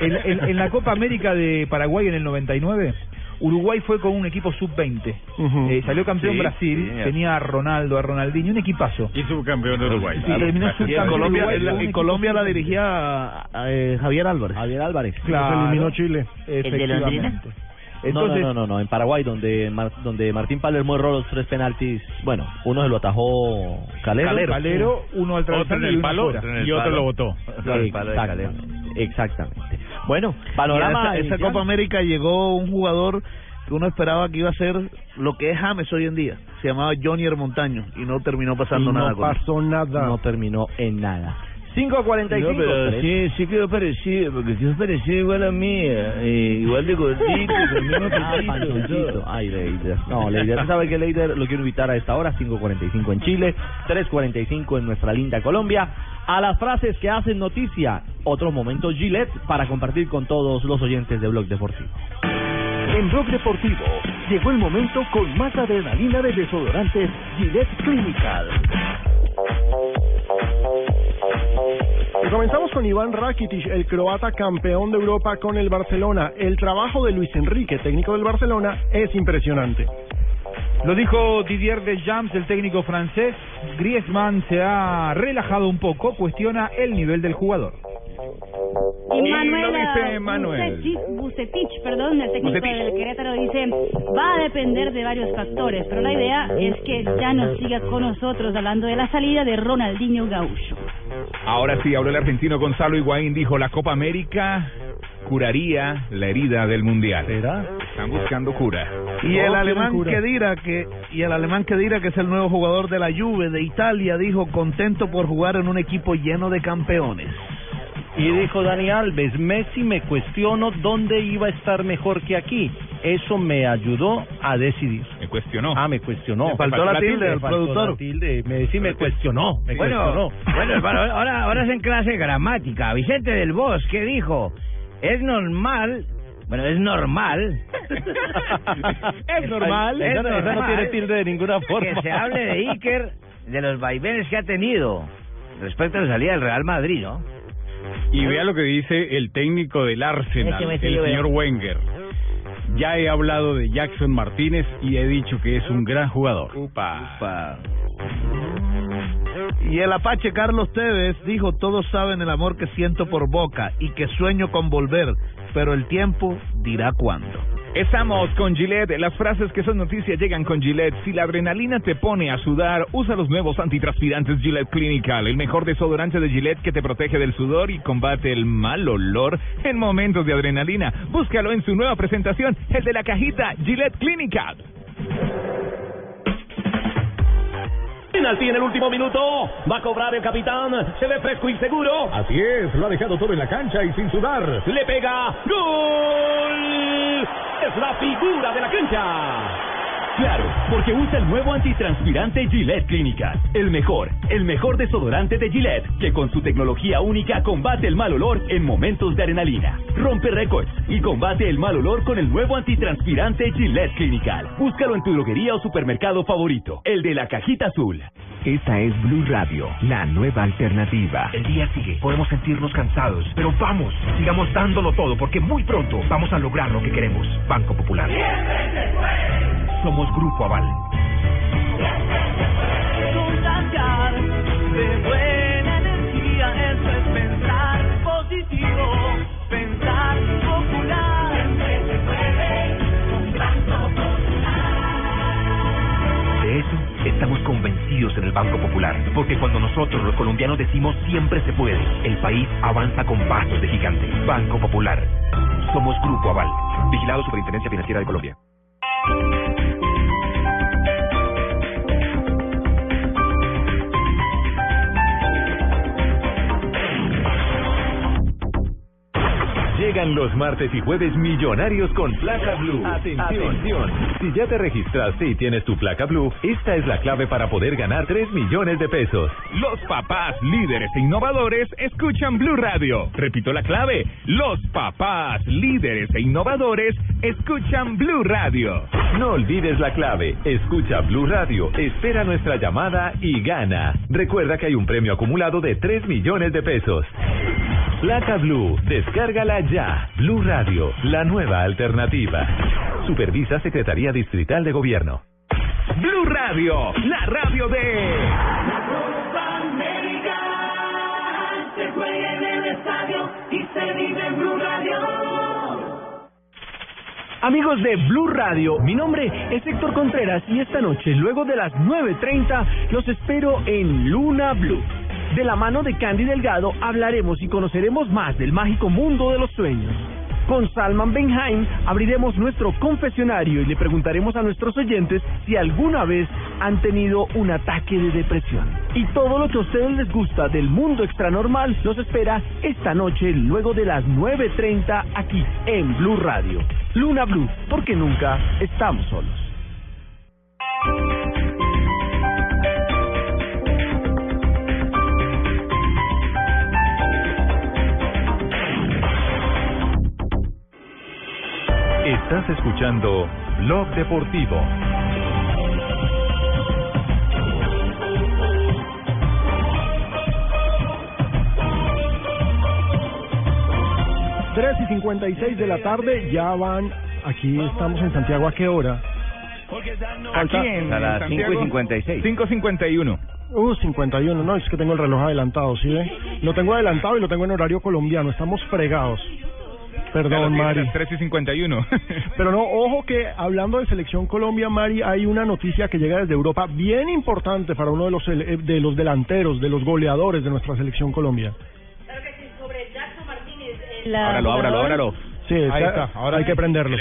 En, en- en la Copa América de Paraguay en el 99, Uruguay fue con un equipo sub-20. Ujú. Eh, salió campeón Sí, Brasil, sí, tenía a Ronaldo, a Ronaldinho, un equipazo. Y subcampeón de Uruguay. Sí, terminó Y en subcampeón Colombia, Uruguay en la- en Colombia la sub-20. dirigía eh, Javier Álvarez. Javier Álvarez. Claro. Se eliminó Chile. Efectivamente. no, Entonces, no, no, no, no, en Paraguay, donde Mar- donde Martín Palermo erró los tres penaltis, bueno, uno se lo atajó Calero. Calero, uno al travesaño y uno afuera. y otro lo votó. Exactamente, exactamente. Bueno, panorama. esa, esa. Copa América llegó un jugador que uno esperaba que iba a ser lo que es James hoy en día. Se llamaba Johnny Montaño y no terminó pasando Y no nada con él. pasó nada. No terminó en nada. 5.45. No, pero tres. sí, sí quedó parecido, porque quedó parecido igual a mí, eh, igual de gordito, con el mismo Ah. Ay, Leider. No, Leider, ¿usted sabe que Leider lo quiero invitar a esta hora? 5.45 en Chile, 3.45 en nuestra linda Colombia. A las frases que hacen noticia, otros momentos Gillette para compartir con todos los oyentes de Blog Deportivo. En Blog Deportivo llegó el momento con más adrenalina de desodorantes Gillette Clinical. Comenzamos con Iván Rakitic, el croata campeón de Europa con el Barcelona. El trabajo de Luis Enrique, técnico del Barcelona, es impresionante. Lo dijo Didier Deschamps, el técnico francés. Griezmann se ha relajado un poco, cuestiona el nivel del jugador. Y Manuel. Bucetich, Bucetich, perdón, el técnico Bucetich. del Querétaro dice, va a depender de varios factores, pero la idea es que ya no siga con nosotros hablando de la salida de Ronaldinho Gaúcho. Ahora sí, habló el argentino Gonzalo Higuaín, dijo la Copa América curaría la herida del Mundial. Están buscando cura. Y el alemán Kedira que y el alemán Kedira que es el nuevo jugador de la Juve de Italia dijo contento por jugar en un equipo lleno de campeones. Y dijo Dani Alves, Messi me cuestiono dónde iba a estar mejor que aquí. Eso me ayudó a decidir. Me cuestionó. Ah, me cuestionó. Le faltó la tilde me faltó productor. la tilde. Me, sí, me cuestionó. Me Bueno, cuestionó. bueno, hermano, ahora, ahora es en clase gramática. Vicente del Bosque dijo, es normal, bueno, es normal. Es normal. Es no- esa no normal tiene tilde de ninguna forma. Que se hable de Iker, de los vaivenes que ha tenido respecto a la salida del Real Madrid, ¿no? Y vea lo que dice el técnico del Arsenal, el señor. Wenger. Ya he hablado de Jackson Martínez y he dicho que es un gran jugador. Upa. Y el apache Carlos Tevez dijo todos saben el amor que siento por Boca y que sueño con volver, pero el tiempo dirá cuándo. Estamos con Gillette. Las frases que son noticias llegan con Gillette. Si la adrenalina te pone a sudar, usa los nuevos antitranspirantes Gillette Clinical, el mejor desodorante de Gillette que te protege del sudor y combate el mal olor en momentos de adrenalina. Búscalo en su nueva presentación, el de la cajita Gillette Clinical. Penalti en el último minuto. Va a cobrar el capitán. Se ve fresco y seguro. Así es, lo ha dejado todo en la cancha y sin sudar. Le pega. ¡Gol! La figura de la cancha. Claro, porque usa el nuevo antitranspirante Gillette Clinical. El mejor, el mejor desodorante de Gillette, que con su tecnología única combate el mal olor en momentos de adrenalina. Rompe récords y combate el mal olor con el nuevo antitranspirante Gillette Clinical. Búscalo en tu droguería o supermercado favorito, el de la cajita azul. Esta es Blue Radio, la nueva alternativa. El día sigue, podemos sentirnos cansados, pero vamos, sigamos dándolo todo porque muy pronto vamos a lograr lo que queremos. Banco Popular. Somos Grupo Aval. Contagiar de buena energía. Eso es pensar positivo. Pensar popular. Siempre se puede. Con Banco Popular. De eso estamos convencidos en el Banco Popular, porque cuando nosotros los colombianos decimos siempre se puede, el país avanza con pasos de gigante. Banco Popular. Somos Grupo Aval. Vigilado Superintendencia Financiera de Colombia. Llegan los martes y jueves millonarios con placa blue. Atención. Si ya te registraste y tienes tu placa blue, esta es la clave para poder ganar 3 millones de pesos. Los papás líderes e innovadores escuchan Blue Radio. Repito la clave. Los papás líderes e innovadores escuchan Blue Radio. No olvides la clave. Escucha Blue Radio, espera nuestra llamada y gana. Recuerda que hay un premio acumulado de 3 millones de pesos. Placa Blue, descárgala ya. Blue Radio, la nueva alternativa. Supervisa Secretaría Distrital de Gobierno. Blue Radio, la radio de... Se juega en el estadio y se vive en Blue Radio. Amigos de Blue Radio, mi nombre es Héctor Contreras y esta noche, luego de las 9.30, los espero en Luna Blue. De la mano de Candy Delgado hablaremos y conoceremos más del mágico mundo de los sueños. Con Salman Benheim abriremos nuestro confesionario y le preguntaremos a nuestros oyentes si alguna vez han tenido un ataque de depresión. Y todo lo que a ustedes les gusta del mundo extranormal los espera esta noche luego de las 9.30 aquí en Blue Radio. Luna Blue, porque nunca estamos solos. Estás escuchando Blog Deportivo. Tres y 56 de la tarde, ya van, aquí estamos en Santiago, ¿a qué hora? Aquí en A las Santiago, 5 y 56. 5.51. Uh, 51, no, es que tengo el reloj adelantado, ¿sí ve? Lo tengo adelantado y lo tengo en horario colombiano, estamos fregados. Perdón, Mari. 3 y 51. Pero no, ojo que hablando de selección Colombia, Mari, hay una noticia que llega desde Europa bien importante para uno de los de los delanteros, de los goleadores de nuestra selección Colombia. Ábralo, ábralo, ábralo. Sí, Ahí está, está, ahora hay que prenderlo.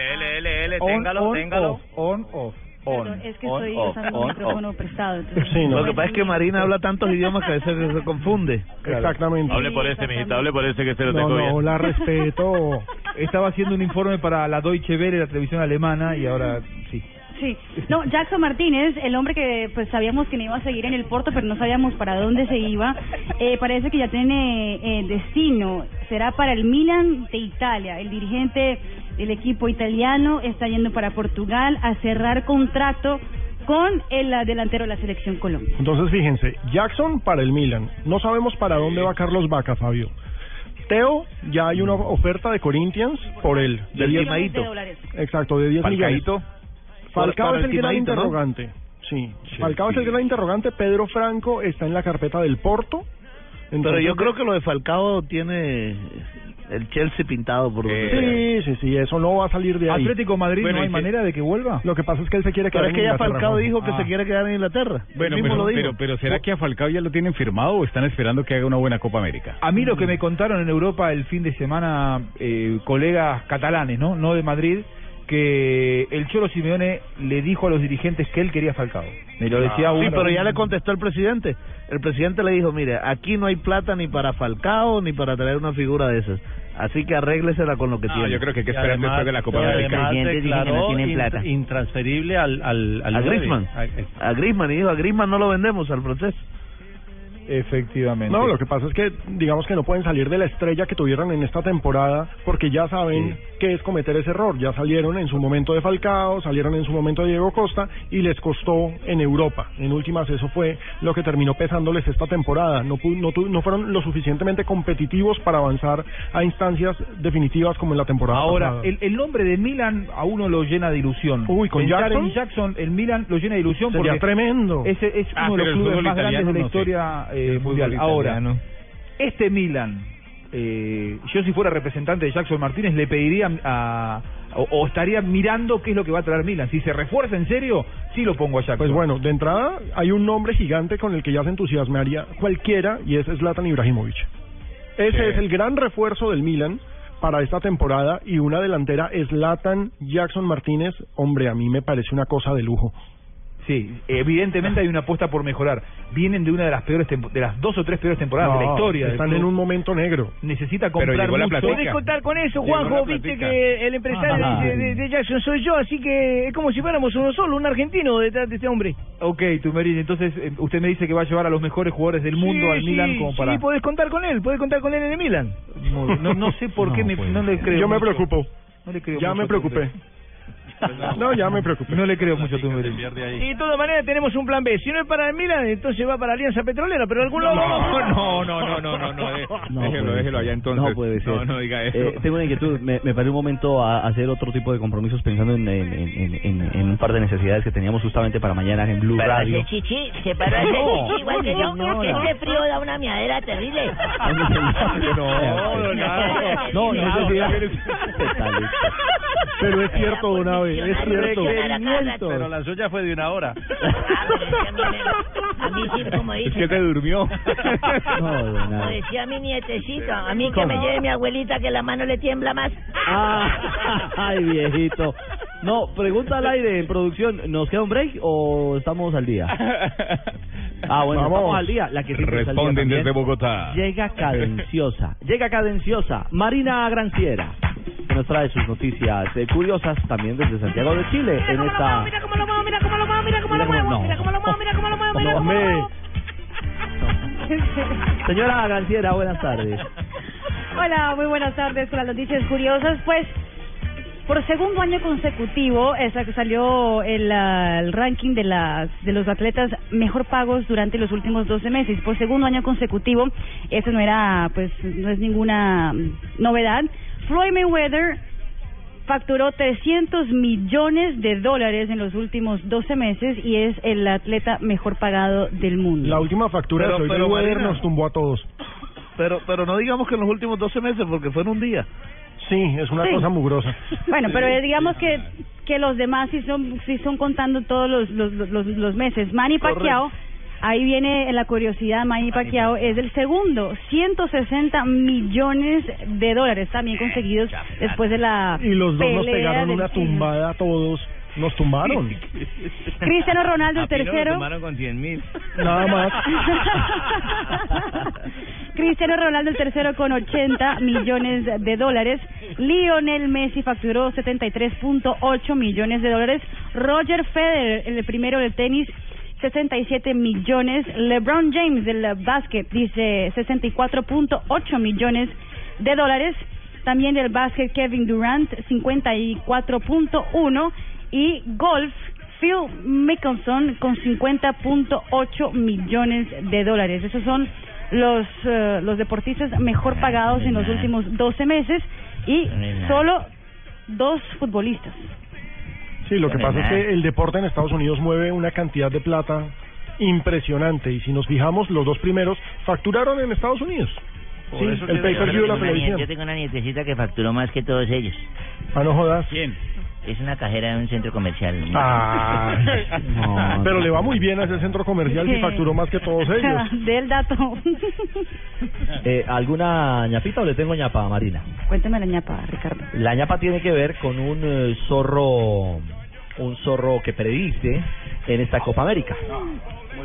On, téngalo, on, téngalo. off, on, off. Perdón, es que estoy usando un micrófono prestado. entonces- Sí, Lo que pasa es que Marina habla tantos idiomas que a veces se confunde. Exactamente. Hable por ese, mijita, hable por ese que se lo No, tengo no, bien. la respeto. Estaba haciendo un informe para la Deutsche Welle, la televisión alemana, y ahora sí. Sí, no, Jackson Martínez, el hombre que pues sabíamos que no iba a seguir en el Porto, pero no sabíamos para dónde se iba, eh, parece que ya tiene eh, destino, será para el Milan de Italia, el dirigente del equipo italiano está yendo para Portugal a cerrar contrato con el delantero de la selección Colombia. Entonces, fíjense, Jackson para el Milan. No sabemos para dónde va Carlos Vaca, Fabio. Teo, ya hay una oferta de Corinthians por él. de Del 10 Timaito. Exacto, de 10 millones. Falcao es el el gran interrogante. Sí, Falcao es el gran interrogante. Pedro Franco está en la carpeta del Porto. Pero yo creo que lo de Falcao tiene el Chelsea pintado por Sí, sí, sí, eso no va a salir de ahí. Atlético Madrid Bueno, no hay que- manera de que vuelva. Lo que pasa es que él se quiere Pero quedar es que en ya Inglaterra, Falcao dijo que Ah. se quiere quedar en Inglaterra. Bueno, Él mismo pero, lo dijo. pero, pero ¿será que a Falcao ya lo tienen firmado o están esperando que haga una buena Copa América? A mí lo que me contaron en Europa el fin de semana eh, colegas catalanes, ¿no? No de Madrid, que el Cholo Simeone le dijo a los dirigentes que él quería Falcao. Me lo decía Ah, sí, uno- pero ya le contestó el presidente. El presidente le dijo, mire, aquí no hay plata ni para Falcao ni para traer una figura de esas. Así que arréglesela con lo que No, tiene. yo creo que hay que esperar además- después de la Copa América. además declaró int- intransferible al, al, al a. Griezmann. A- A Griezmann, y dijo, a Griezmann no lo vendemos al proceso. Efectivamente. No, lo que pasa es que digamos que no pueden salir de la estrella que tuvieron en esta temporada porque ya saben qué es cometer ese error. Ya salieron en su momento de Falcao, salieron en su momento de Diego Costa y les costó en Europa. En últimas eso fue lo que terminó pesándoles esta temporada. No, no, no fueron lo suficientemente competitivos para avanzar a instancias definitivas como en la temporada Ahora, pasada. el, el nombre de Milan a uno lo llena de ilusión. Uy, ¿con Jackson? Jackson, el Milan lo llena de ilusión Sería porque tremendo. ese es Ah, uno de los clubes más grandes de la sé. Eh, mundial. Ahora, italiano. este Milan, eh, yo si fuera representante de Jackson Martínez le pediría a, o, o estaría mirando qué es lo que va a traer Milan. Si se refuerza en serio, sí lo pongo a Jackson. Pues bueno, de entrada hay un nombre gigante con el que ya se entusiasmaría cualquiera y es Zlatan Ibrahimovic. Ese Sí. es el gran refuerzo del Milan para esta temporada y una delantera Zlatan Jackson Martínez, hombre, a mí me parece una cosa de lujo. Sí, evidentemente hay una apuesta por mejorar. Vienen de una de las peores tempo- de las dos o tres peores temporadas de la No, historia. Están en un momento negro. Necesita Pero comprar llegó la mucho. platica. Podés contar con eso, Juanjo. la Viste que el empresario Ajá. de, de- de Jackson soy yo, así que es como si fuéramos uno solo, un argentino detrás de este hombre. Ok, Tumerini, entonces eh, usted me dice que va a llevar a los mejores jugadores del mundo Sí, al Milan sí, como para... Sí, podés contar con él, podés contar con él en el Milan. No, no sé por qué me- no le creo Yo me preocupo. No le creo Ya mucho me preocupé. No, ya me preocupé. No le creo mucho a tu Y de todas maneras tenemos un plan B. Si no es para el Milan, entonces va para Alianza Petrolera, pero algún lado... No, no, no, no, no, no, eh. déjelo, déjelo allá entonces. No puede ser. No, diga eso. Eh, tengo una inquietud, me, paré un momento a hacer otro tipo de compromisos pensando en, un par de necesidades que teníamos justamente para mañana en Blue Radio. chichi, se para chichi, igual que no, este frío da una miadera terrible. No, no, no, no, no, pero la suya fue de una hora. A mí, sí, como Es dice, que te durmió. No, como decía mi nietecita, a mí que me lleve mi abuelita que la mano le tiembla más. Ah, ay, viejito. No, pregunta al aire en producción, ¿nos queda un break o estamos al día? Ah, bueno, estamos al día. La que sí que al desde Bogotá. Llega cadenciosa, llega cadenciosa, Marina Granciera. Que nos trae sus noticias eh, curiosas también desde Santiago de Chile en esta. Mira cómo lo muevo, mira cómo lo muevo, mira cómo lo Mira cómo- muevo, no. mira cómo lo muevo, mira cómo lo muevo, mira cómo lo hombre. muevo. Señora Granciera, buenas tardes. Hola, muy buenas tardes con las noticias curiosas. Pues, por segundo año consecutivo, esa que salió el, ah, el ranking de las de los atletas mejor pagos durante los últimos 12 meses. Por segundo año consecutivo, eso no era, pues, no es ninguna novedad. Floyd Mayweather facturó 300 millones de dólares en los últimos 12 meses y es el atleta mejor pagado del mundo. La última factura Pero- de Floyd pero, Mayweather Marina. nos tumbó a todos. Pero, pero no digamos que en los últimos 12 meses, porque fue en un día. Sí, es una Sí. cosa mugrosa. Bueno, pero eh, digamos que que los demás sí son sí son contando todos los los, los, los meses. Manny Pacquiao, ahí viene la curiosidad, Manny Pacquiao es el segundo, 160 millones de dólares también conseguidos después de la Y los dos nos pelea pegaron del una siglo. tumbada a todos. Nos tumbaron. Cristiano Ronaldo el tercero. con 100 mil. Nada más. Cristiano Ronaldo el tercero con 80 millones de dólares. Lionel Messi facturó 73.8 millones de dólares. Roger Federer, el primero del tenis, 67 millones. LeBron James del básquet dice 64.8 millones de dólares. También del básquet Kevin Durant 54.1 y golf Phil Mickelson con 50.8 millones de dólares. Esos son los eh, los deportistas mejor pagados en los últimos 12 meses y solo dos futbolistas. Sí, lo que pasa es que el deporte en Estados Unidos mueve una cantidad de plata impresionante y si nos fijamos, los dos primeros facturaron en Estados Unidos. Sí, el pay per view de la televisión. Yo tengo una nietecita que facturó más que todos ellos. Ah, no jodas. ¿Quién? Es una cajera de un centro comercial. Ah, pero le va muy bien a ese centro comercial y facturó más que todos ellos. Del dato. Eh, ¿Alguna ñapita o le tengo ñapa, Marina? Cuéntame la ñapa, Ricardo. La ñapa tiene que ver con un eh, zorro, un zorro que predice en esta Copa América.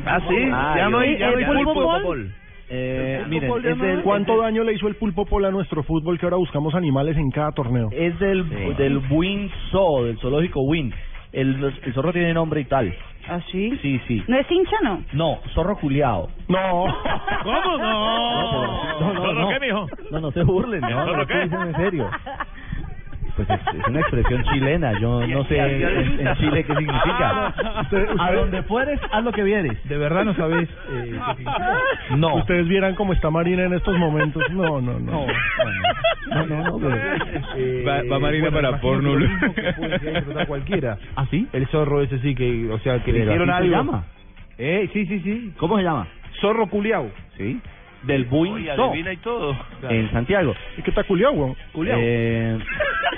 Ah, sí, ya no hay, ya no hay ¿El pulpo. pulpo bol? Eh, miren, es no del. ¿Cuánto daño le hizo el pulpo polo a nuestro fútbol que ahora buscamos animales en cada torneo? es del, del Win Zoo, del zoológico Win. El, el zorro tiene nombre y tal. ¿Ah, sí? Sí, sí. ¿No es hincha, no? No, zorro culiao. No. No, ¿Cómo? No. no, ¿Zorro no. qué, mijo? No, no se burlen, no, ¿Zorro no qué? en serio. Pues es, es una expresión chilena, yo no sé en, en Chile qué significa. A donde fueres, haz lo que vieres. De verdad no sabes. No. Ustedes vieran cómo está Marina en estos momentos. No, no, no. No, no, no, pero- Va, va Marina para porno. cualquiera. ¿Ah, sí? El zorro ese sí que, o sea, que le hicieron así se algo. llama. Eh, sí, sí, sí. ¿Cómo se llama? Zorro culiao. Sí. Del Buin Oye, Zoo, adivina y todo. en Santiago. ¿Y qué está culiao, weón? Eh,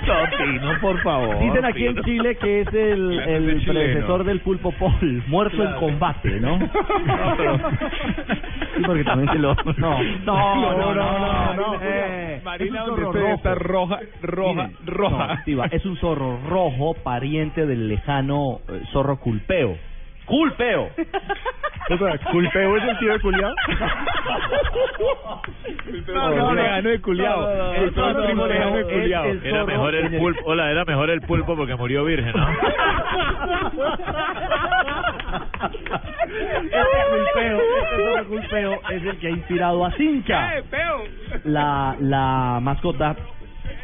No, Pino, por favor. dicen aquí en Pino. Chile que es el, el chileno. predecesor del pulpo pol, muerto en combate, ¿no? Sí, porque también se lo... No, no, no, no, no, no. Eh, Marina, es un donde zorro esté, está roja, roja, Miren, roja. no, es un zorro rojo, pariente del lejano eh, zorro culpeo. ¡Culpeo! O sea, ¿culpeo es el tío de culiao? No, no, lejano de culiao. El zorro primo lejano de culiao. el Era mejor el pulpo. Hola, era mejor el pulpo porque murió virgen, ¿no? Este culpeo, este es el que ha inspirado a Cincha. La, la mascota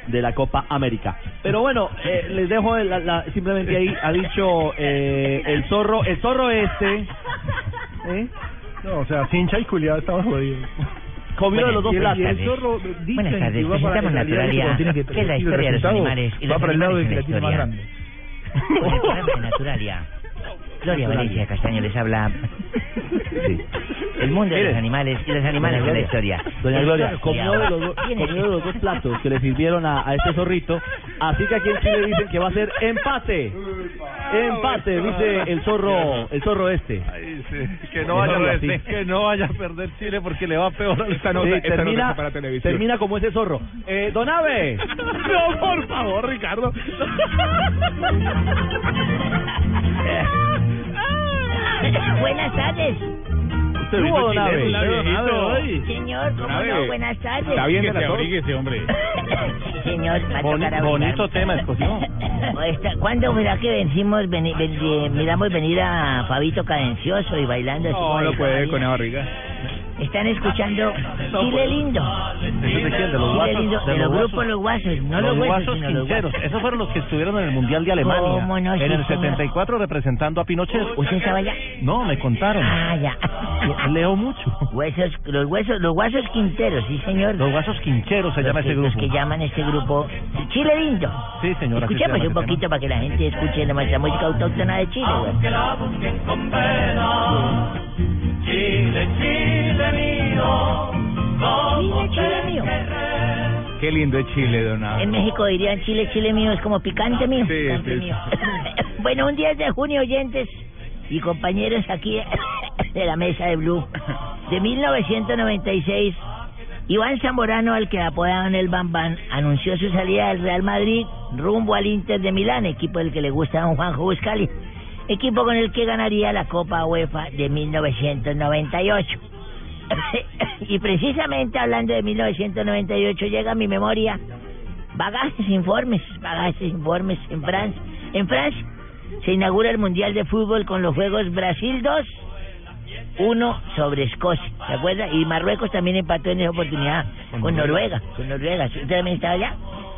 de la Copa América. Pero bueno, eh, les dejo la- la- simplemente ahí, ha dicho eh, el zorro, el zorro este, ¿eh? No, o sea, cincha y culiao estaban jodidos. Comió de los dos platos. el zorro dicen Buenas tardes, presentamos cuando tiene que es la historia de los animales y va los para el lado animales de en que la la historia. grande. Hoy el programa de Naturalia. Gloria Valencia Castaño les habla. El mundo de los animales y los animales de la historia. Doña Gloria, comió de, los, do- comió de los dos platos que le sirvieron a, a este zorrito, así que aquí en Chile dicen que va a ser empate. Empate, dice el zorro, el zorro este. Que no vaya a perder, así. que no vaya a perder Chile porque le va peor a esta Sí, termina, termina como ese zorro. Eh, Don Ave. No, por favor, Ricardo. Buenas tardes. Usted vino Don hoy. Señor, ¿cómo no? Buenas tardes. está bien de la abríguese, hombre. Señor, Boni- bonito tema escogió. ¿Cuándo verá que vencimos, veni- ven- eh, miramos venir a Fabito Cadencioso y bailando así? No, no de puede con la barriga. Están escuchando Chile Lindo. ¿De quién? ¿De los guasos? Lindo, de, los grupos Los Guasos, no los guasos sino los quincheros. guasos. Esos fueron los que estuvieron en el Mundial de Alemania. ¿Cómo no? Sí, en el señor. 74 representando a Pinochet. ¿Usted estaba allá? No, me contaron. Ah, ya. Leo mucho. Huesos, los huesos, los guasos quinteros, sí señor. Los guasos quincheros se Los llama que- ese grupo. Los que llaman este grupo Chile Lindo. Sí, señora. se Escuchemos llama un poquito para que la gente escuche nuestra música autóctona de Chile, güey. Que la busquen con pena. Chile, Chile mío. ¿cómo Chile, mío. Qué lindo es Chile, don Ave. En México dirían Chile, Chile mío, es como picante mío. Sí, picante sí, mío. bueno, un 10 de junio, oyentes y compañeros aquí de la mesa de Blue, de 1996, Iván Zamorano, al que apodaban el Bambán, anunció su salida del Real Madrid rumbo al Inter de Milán, equipo del que le gusta a don Juanjo Buscali, equipo con el que ganaría la Copa UEFA de 1998. y precisamente hablando de 1998 llega a mi memoria bagajes informes, bagajes informes en Francia. En Francia se inaugura el Mundial de Fútbol con los Juegos Brasil 2, 1 sobre Escocia, ¿se acuerda? Y Marruecos también empató en esa oportunidad con, Noruega, con Noruega. ¿Usted también estaba allá?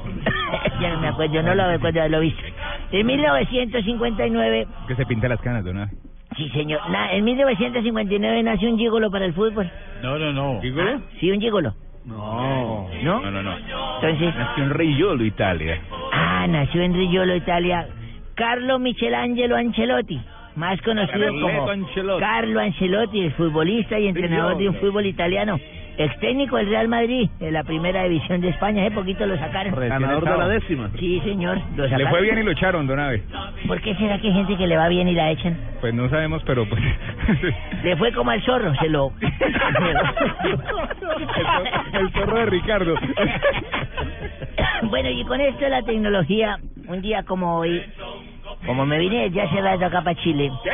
ya no me acuerdo, yo no lo recuerdo haberlo visto. En 1959 Que se pinta las canas, Ave. Sí, señor. Na- en 1959 nació un gigolo para el fútbol. No, no, no. Ah, sí, un gigolo. No. ¿No? No, no, no. Entonces, Nació en Riolo, Italia. ah, nació en Riolo, Italia. Carlo Michelangelo Ancelotti, más conocido Carleto como Ancelotti. Carlo Ancelotti, el futbolista y entrenador de un Riolo. fútbol italiano. Ex técnico del Real Madrid, de la primera división de España. Hace poquito lo sacaron. Ganador de la décima. Sí, señor. Lo Le sacaron. fue bien y lo echaron, don Ave. ¿Por qué será que hay gente que le va bien y la echan? Pues no sabemos, pero pues... Le fue como al zorro, se lo... El zorro de Ricardo. bueno, y con esto de la tecnología, un día como hoy, como me vine ya hace rato acá para Chile. ¿Qué?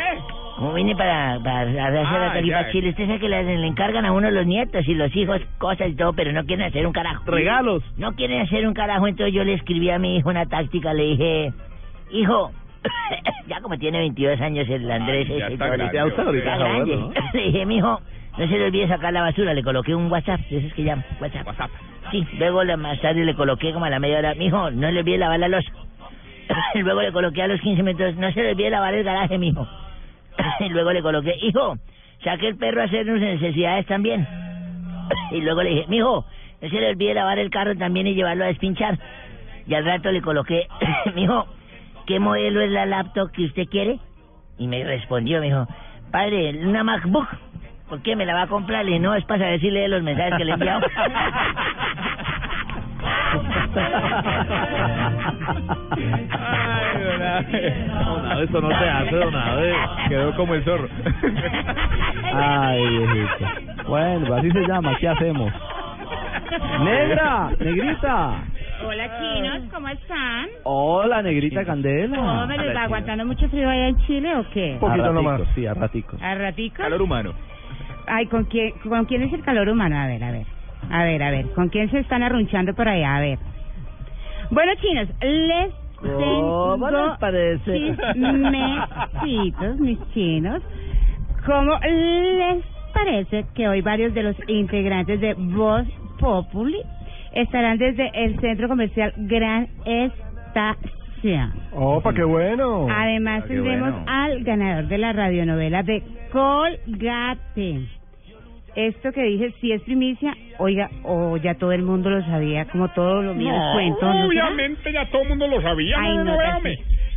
Como vine para, para hacer Ah, aquí ya. para Chile, usted sabe que le, le encargan a uno los nietos y los hijos cosas y todo, pero no quieren hacer un carajo. Regalos. No quieren hacer un carajo, entonces yo le escribí a mi hijo una táctica, le dije, hijo, ya como tiene 22 años el Andrés, ya ese, está todo, grande. Ya está grande. Le dije, mijo, no se le olvide sacar la basura, le coloqué un WhatsApp, de esos que llaman, WhatsApp. WhatsApp. Sí, luego la- más tarde le coloqué como a la media hora, mijo, no le olvide lavar la losa. Luego le coloqué a los 15 minutos, no se le olvide lavar el garaje, mijo. Y luego le coloqué, hijo, saque el perro a hacer sus necesidades también. Y luego le dije, mijo, no se le olvide lavar el carro también y llevarlo a despinchar. Y al rato le coloqué, mijo, ¿qué modelo es la laptop que usted quiere? Y me respondió, me dijo, padre, una MacBook. ¿Por qué me la va a comprar? Le dije, no, es para saber si lee los mensajes que le he enviado. Ay, don Ave. Don Ave, eso no se hace, don Ave. Quedó como el zorro. Ay, viejito. Bueno, así se llama. ¿Qué hacemos? Negra, negrita. Hola chinos, ¿cómo están? Hola, negrita candela. ¿Cómo me les va aguantando mucho frío allá en Chile o qué? A raticos, sí, a raticos. ¿A ratico? Calor humano. Ay, ¿con quién, ¿con quién es el calor humano? A ver, a ver. A ver, a ver. ¿Con quién se están arrunchando por allá? A ver. Bueno, chinos, les ¿Cómo tengo les parece? chismecitos, mis chinos. ¿Cómo les parece que hoy varios de los integrantes de Voz Populi estarán desde el centro comercial Gran Estación? Opa, qué bueno. Además Ah, qué tendremos bueno. al ganador de la radionovela de Colgate. Esto que dije, si es primicia, oiga, o ya todo el mundo lo sabía, como todo lo mío No, obviamente ya todo el mundo lo sabía. Ay, no, no, no.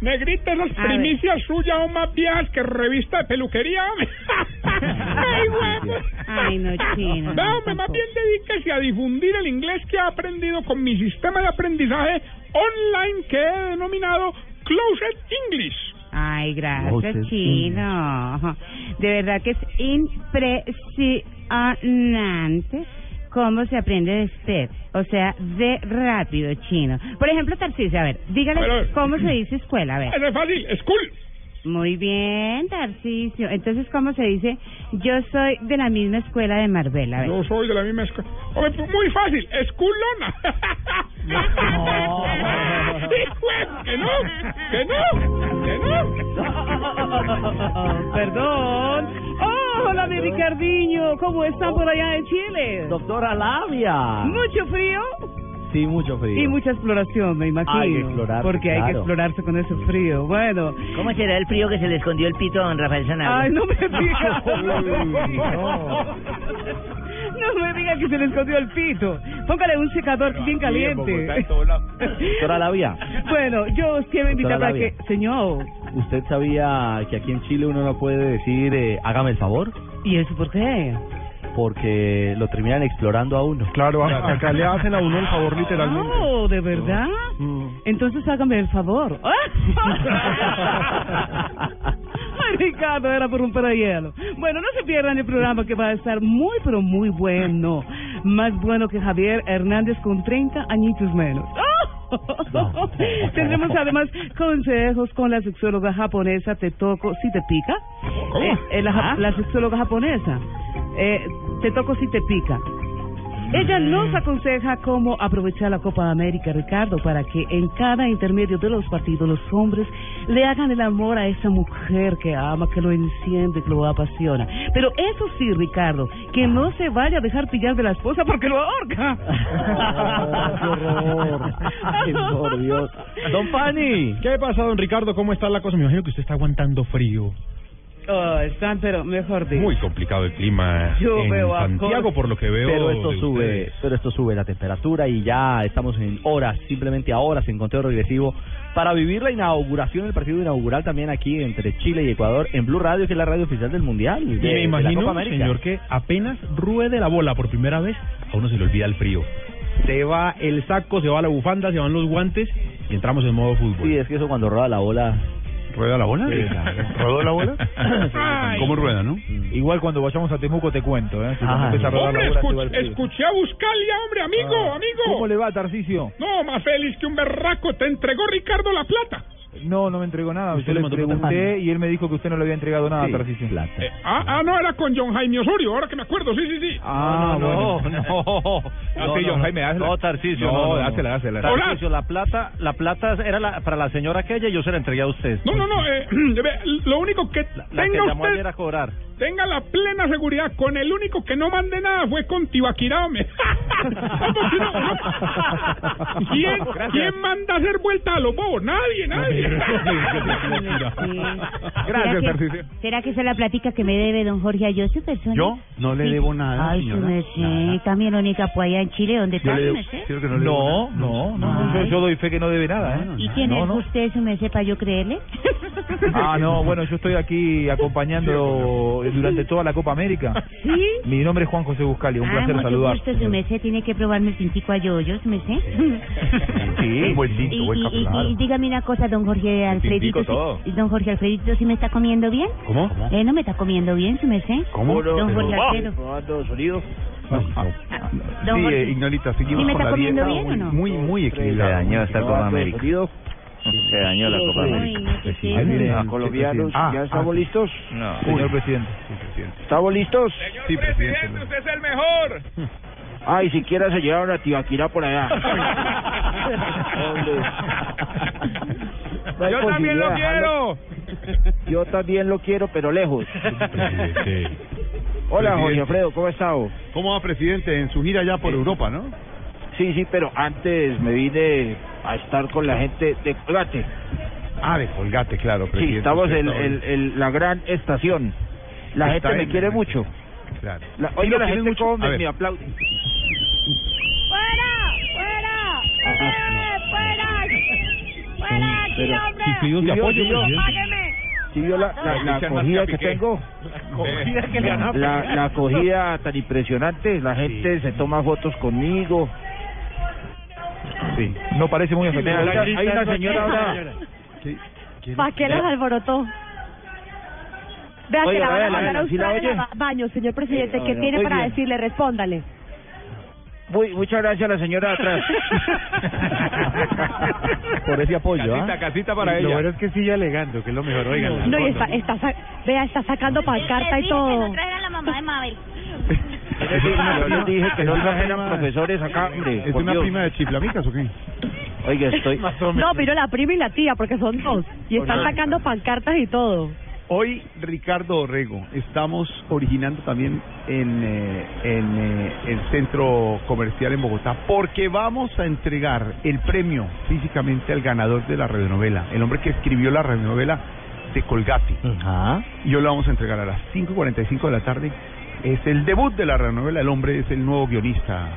Negrita, esas primicias suyas son más viejas que revista de peluquería. Ay, guapo. Ay, no, chino. No, no, hombre, más bien dedíquese a difundir el inglés que ha aprendido con mi sistema de aprendizaje online que he denominado Closet English. Ay, gracias, chino. De verdad que es impresionante cómo se aprende de usted. O sea, de rápido, chino. Por ejemplo, Tarcisio, a ver, dígale cómo se dice escuela, a ver. Eso es fácil, school. Muy bien, Tarcisio. Entonces, ¿cómo se dice? Yo soy de la misma escuela de Marbella. A ver. Yo soy de la misma escuela. Pues muy fácil, esculona. que no, que no, que no. Perdón. Oh, hola, mi Ricardiño. ¿Cómo están por allá en Chile? Doctora Labia. Mucho frío Sí, mucho frío. y mucha exploración, me imagino. Hay que explorar, Porque hay que explorarse con ese frío. Bueno. ¿Cómo será el frío que se le escondió el pito a don Rafael Sanabria? Ay, no me digas. No me diga que se le escondió el pito. Póngale un secador bien caliente. Doctora Labia, Bueno, yo quiero invitar a que... Señor, ¿usted sabía que aquí en Chile uno no puede decir eh, hágame el favor? ¿y eso por qué? Porque lo terminan explorando a uno. Claro, a- acá le hacen a uno el favor literalmente. Oh, ¿de verdad? Entonces hágame el favor. Ay, Ricardo, era por un hielo. Bueno, no se pierdan el programa que va a estar muy, pero muy bueno. Más bueno que Javier Hernández con 30 añitos menos. Tendremos además consejos con la sexóloga japonesa Te toco si te pica. Eh, eh, la, ja- la sexóloga japonesa. Eh, te toco si te pica. Ella nos aconseja cómo aprovechar la Copa América, Ricardo, para que en cada intermedio de los partidos los hombres le hagan el amor a esa mujer que ama, que lo enciende, que lo apasiona. Pero eso sí, Ricardo, que no se vaya a dejar pillar de la esposa porque lo ahorca. qué horror. Por Dios. Don Pani. ¿Qué pasa, don Ricardo? ¿Cómo está la cosa? Me imagino que usted está aguantando frío. Oh, están, pero mejor dicho. Muy complicado el clima Yo en veo a Santiago, por lo que veo. Pero esto sube, ustedes. pero esto sube la temperatura y ya estamos en horas, simplemente a horas en conteo regresivo para vivir la inauguración, el partido inaugural también aquí entre Chile y Ecuador en Blue Radio, que es la radio oficial del Mundial. Y de- me de la imagino, señor, que apenas ruede la bola por primera vez, a uno se le olvida el frío. Se va el saco, se va la bufanda, se van los guantes y entramos en modo fútbol. Sí, es que eso cuando roda la bola. ¿Rueda la bola? Sí, claro. ¿Rodó la bola? ¿Cómo rueda, no? Igual cuando vayamos a Temuco te cuento, ¿eh? Si a rodar Hombre, la bola, escuch- escuché a Buscalia, hombre, amigo, amigo. ¿Cómo le va, Tarcicio? No, más feliz que un berraco. Te entregó Ricardo la plata. No, no me entregó nada. ¿Usted Yo le le pregunté y él me dijo que usted no le había entregado nada, Sí, Tarcicio. plata. Eh, ah, ah, no, era con John Jaime Osorio, ahora que me acuerdo, sí, sí, sí. Ah, no, bueno. no, no, Ah, John Jaime. No, Tarcisio, No, no, no, no. dásela, dásela. Tarcisio, la plata, la plata era la, para la señora aquella y yo se la entregué a usted. No, no, no, eh, lo único que La que llamó usted, ayer a cobrar. Tenga la plena seguridad, con el único que no mande nada fue con Tibaquirá. ¿Quién, ¿Quién manda a hacer vuelta a los bobos? Nadie, nadie. Gracias, ¿Será que- Tarcicio. ¿Será que esa es la platica que me debe don Jorge a yo, su persona? ¿Yo? No le debo nada, Ay, su señora. merced, también la única pues allá en Chile, donde está su merced? no No, no, no. Yo, yo doy fe que no debe nada, ¿eh? ¿Y quién no, es no. usted, su merced, para yo creerle? Ah, no, bueno, yo estoy aquí acompañando durante toda la Copa América. ¿Sí? Mi nombre es Juan José Buscali, un ah, placer mucho saludar. gusto, su merced, tiene que probarme el tintico a yoyo, su merced. Sí, buen tinto, y, buen y- y- y dígame una cosa, don Jorge Alfredito. si- don Jorge Alfredito, ¿sí me está comiendo bien? ¿Cómo? Eh, ¿No me está comiendo bien, su merced? ¿Cómo? Don Jorge Pero- Alfredo. Probando sonido. Don sí, Jorge. eh, Ignolita, seguimos ¿Sí me con está la comiendo dieta. bien o no? Muy, muy equilibrado. Se dañó esta Copa América. Se dañó la Copa América. Ah, colombianos, ¿ya estamos listos? No. Señor presidente. ¿Estamos listos? Sí, presidente. usted es el mejor. Ay, siquiera se llevaron a Tibaquirá por allá. No Yo también lo quiero. Yo también lo quiero, pero lejos. Hola, Jorge. Alfredo, ¿cómo está? ¿Cómo va, presidente? En su gira ya por Europa, ¿no? Sí, sí, pero antes me vine a estar con la gente de Colgate. Ah, de Colgate, claro, Sí, estamos en el, el- la gran estación. La Está gente me quiere mucho. Claro. La, Sí, oiga, la gente mucho. me, me aplaude. Pero, si pidió de apoyo, presidente. ¿Sí vio la, la, la Echan acogida que tengo? La, la acogida tan impresionante, la gente se toma fotos conmigo. Sí, no parece muy afectado. Hay una- hay una señora ahora. ¿Para qué las alborotó? Vea que la van a mandar a ¿sí usted baño, señor presidente. ¿Qué no, tiene para decirle? Respóndale. Muy, muchas gracias a la señora atrás. Por ese apoyo, ¿ah? Casita, casita para Lo ella. bueno es que sigue alegando, que es lo mejor. Oigan, No, y está, está, vea, está sacando pancarta y todo. Era la mamá de Mabel. Yo les dije que no trajeran profesores acá, hombre. ¿Es por una Dios. prima de chiflamicas o qué? Oiga, estoy... No, pero la prima y la tía, porque son dos. Y están sacando pancartas y todo. Hoy, Ricardo Orrego, estamos originando también en, eh, en eh, el centro comercial en Bogotá, porque vamos a entregar el premio físicamente al ganador de la radionovela, el hombre que escribió la radionovela de Colgate. Y hoy lo vamos a entregar a las 5.45 de la tarde. Es el debut de la radionovela, el hombre es el nuevo guionista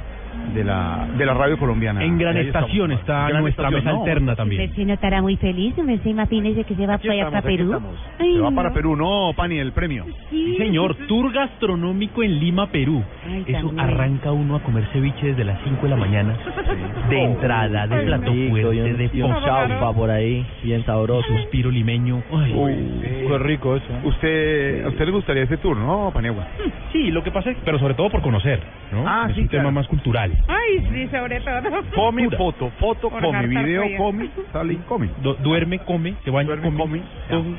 de la, de la radio colombiana. En Gran estamos. Estación está Gran nuestra Estación, mesa ¿no? alterna Usted también. se notará muy feliz, me imagínese que se va para allá Perú. Ay, Se va no. para Perú, no, Pani, el premio. Sí, señor, tour gastronómico en Lima, Perú. Ay, Eso tan arranca uno a comer ceviche desde las 5 de la mañana. De entrada, de plato fuerte, un- de chaufa por ahí, bien sabroso. Suspiro limeño. Ay, Qué rico eso. Usted, a usted le gustaría ese tour, ¿no, Paniagua? Sí, lo que pasa es, pero sobre todo por conocer, ¿no? Ah, es sí, un claro. tema más cultural. Ay, sí, sobre todo. Come, Pura. foto, foto, Por come, video, fría. come, sale y come. Du- duerme, come, se baña, Duerme, come. come.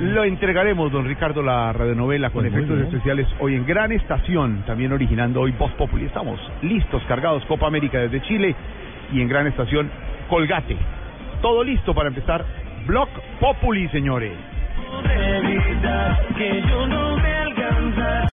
Lo entregaremos, don Ricardo, la radionovela con Pues efectos bien. especiales hoy en Gran Estación, también originando hoy Voz Populi. Estamos listos, cargados, Copa América desde Chile y en Gran Estación Colgate. Todo listo para empezar Block Populi, señores. que yo no me alcanza.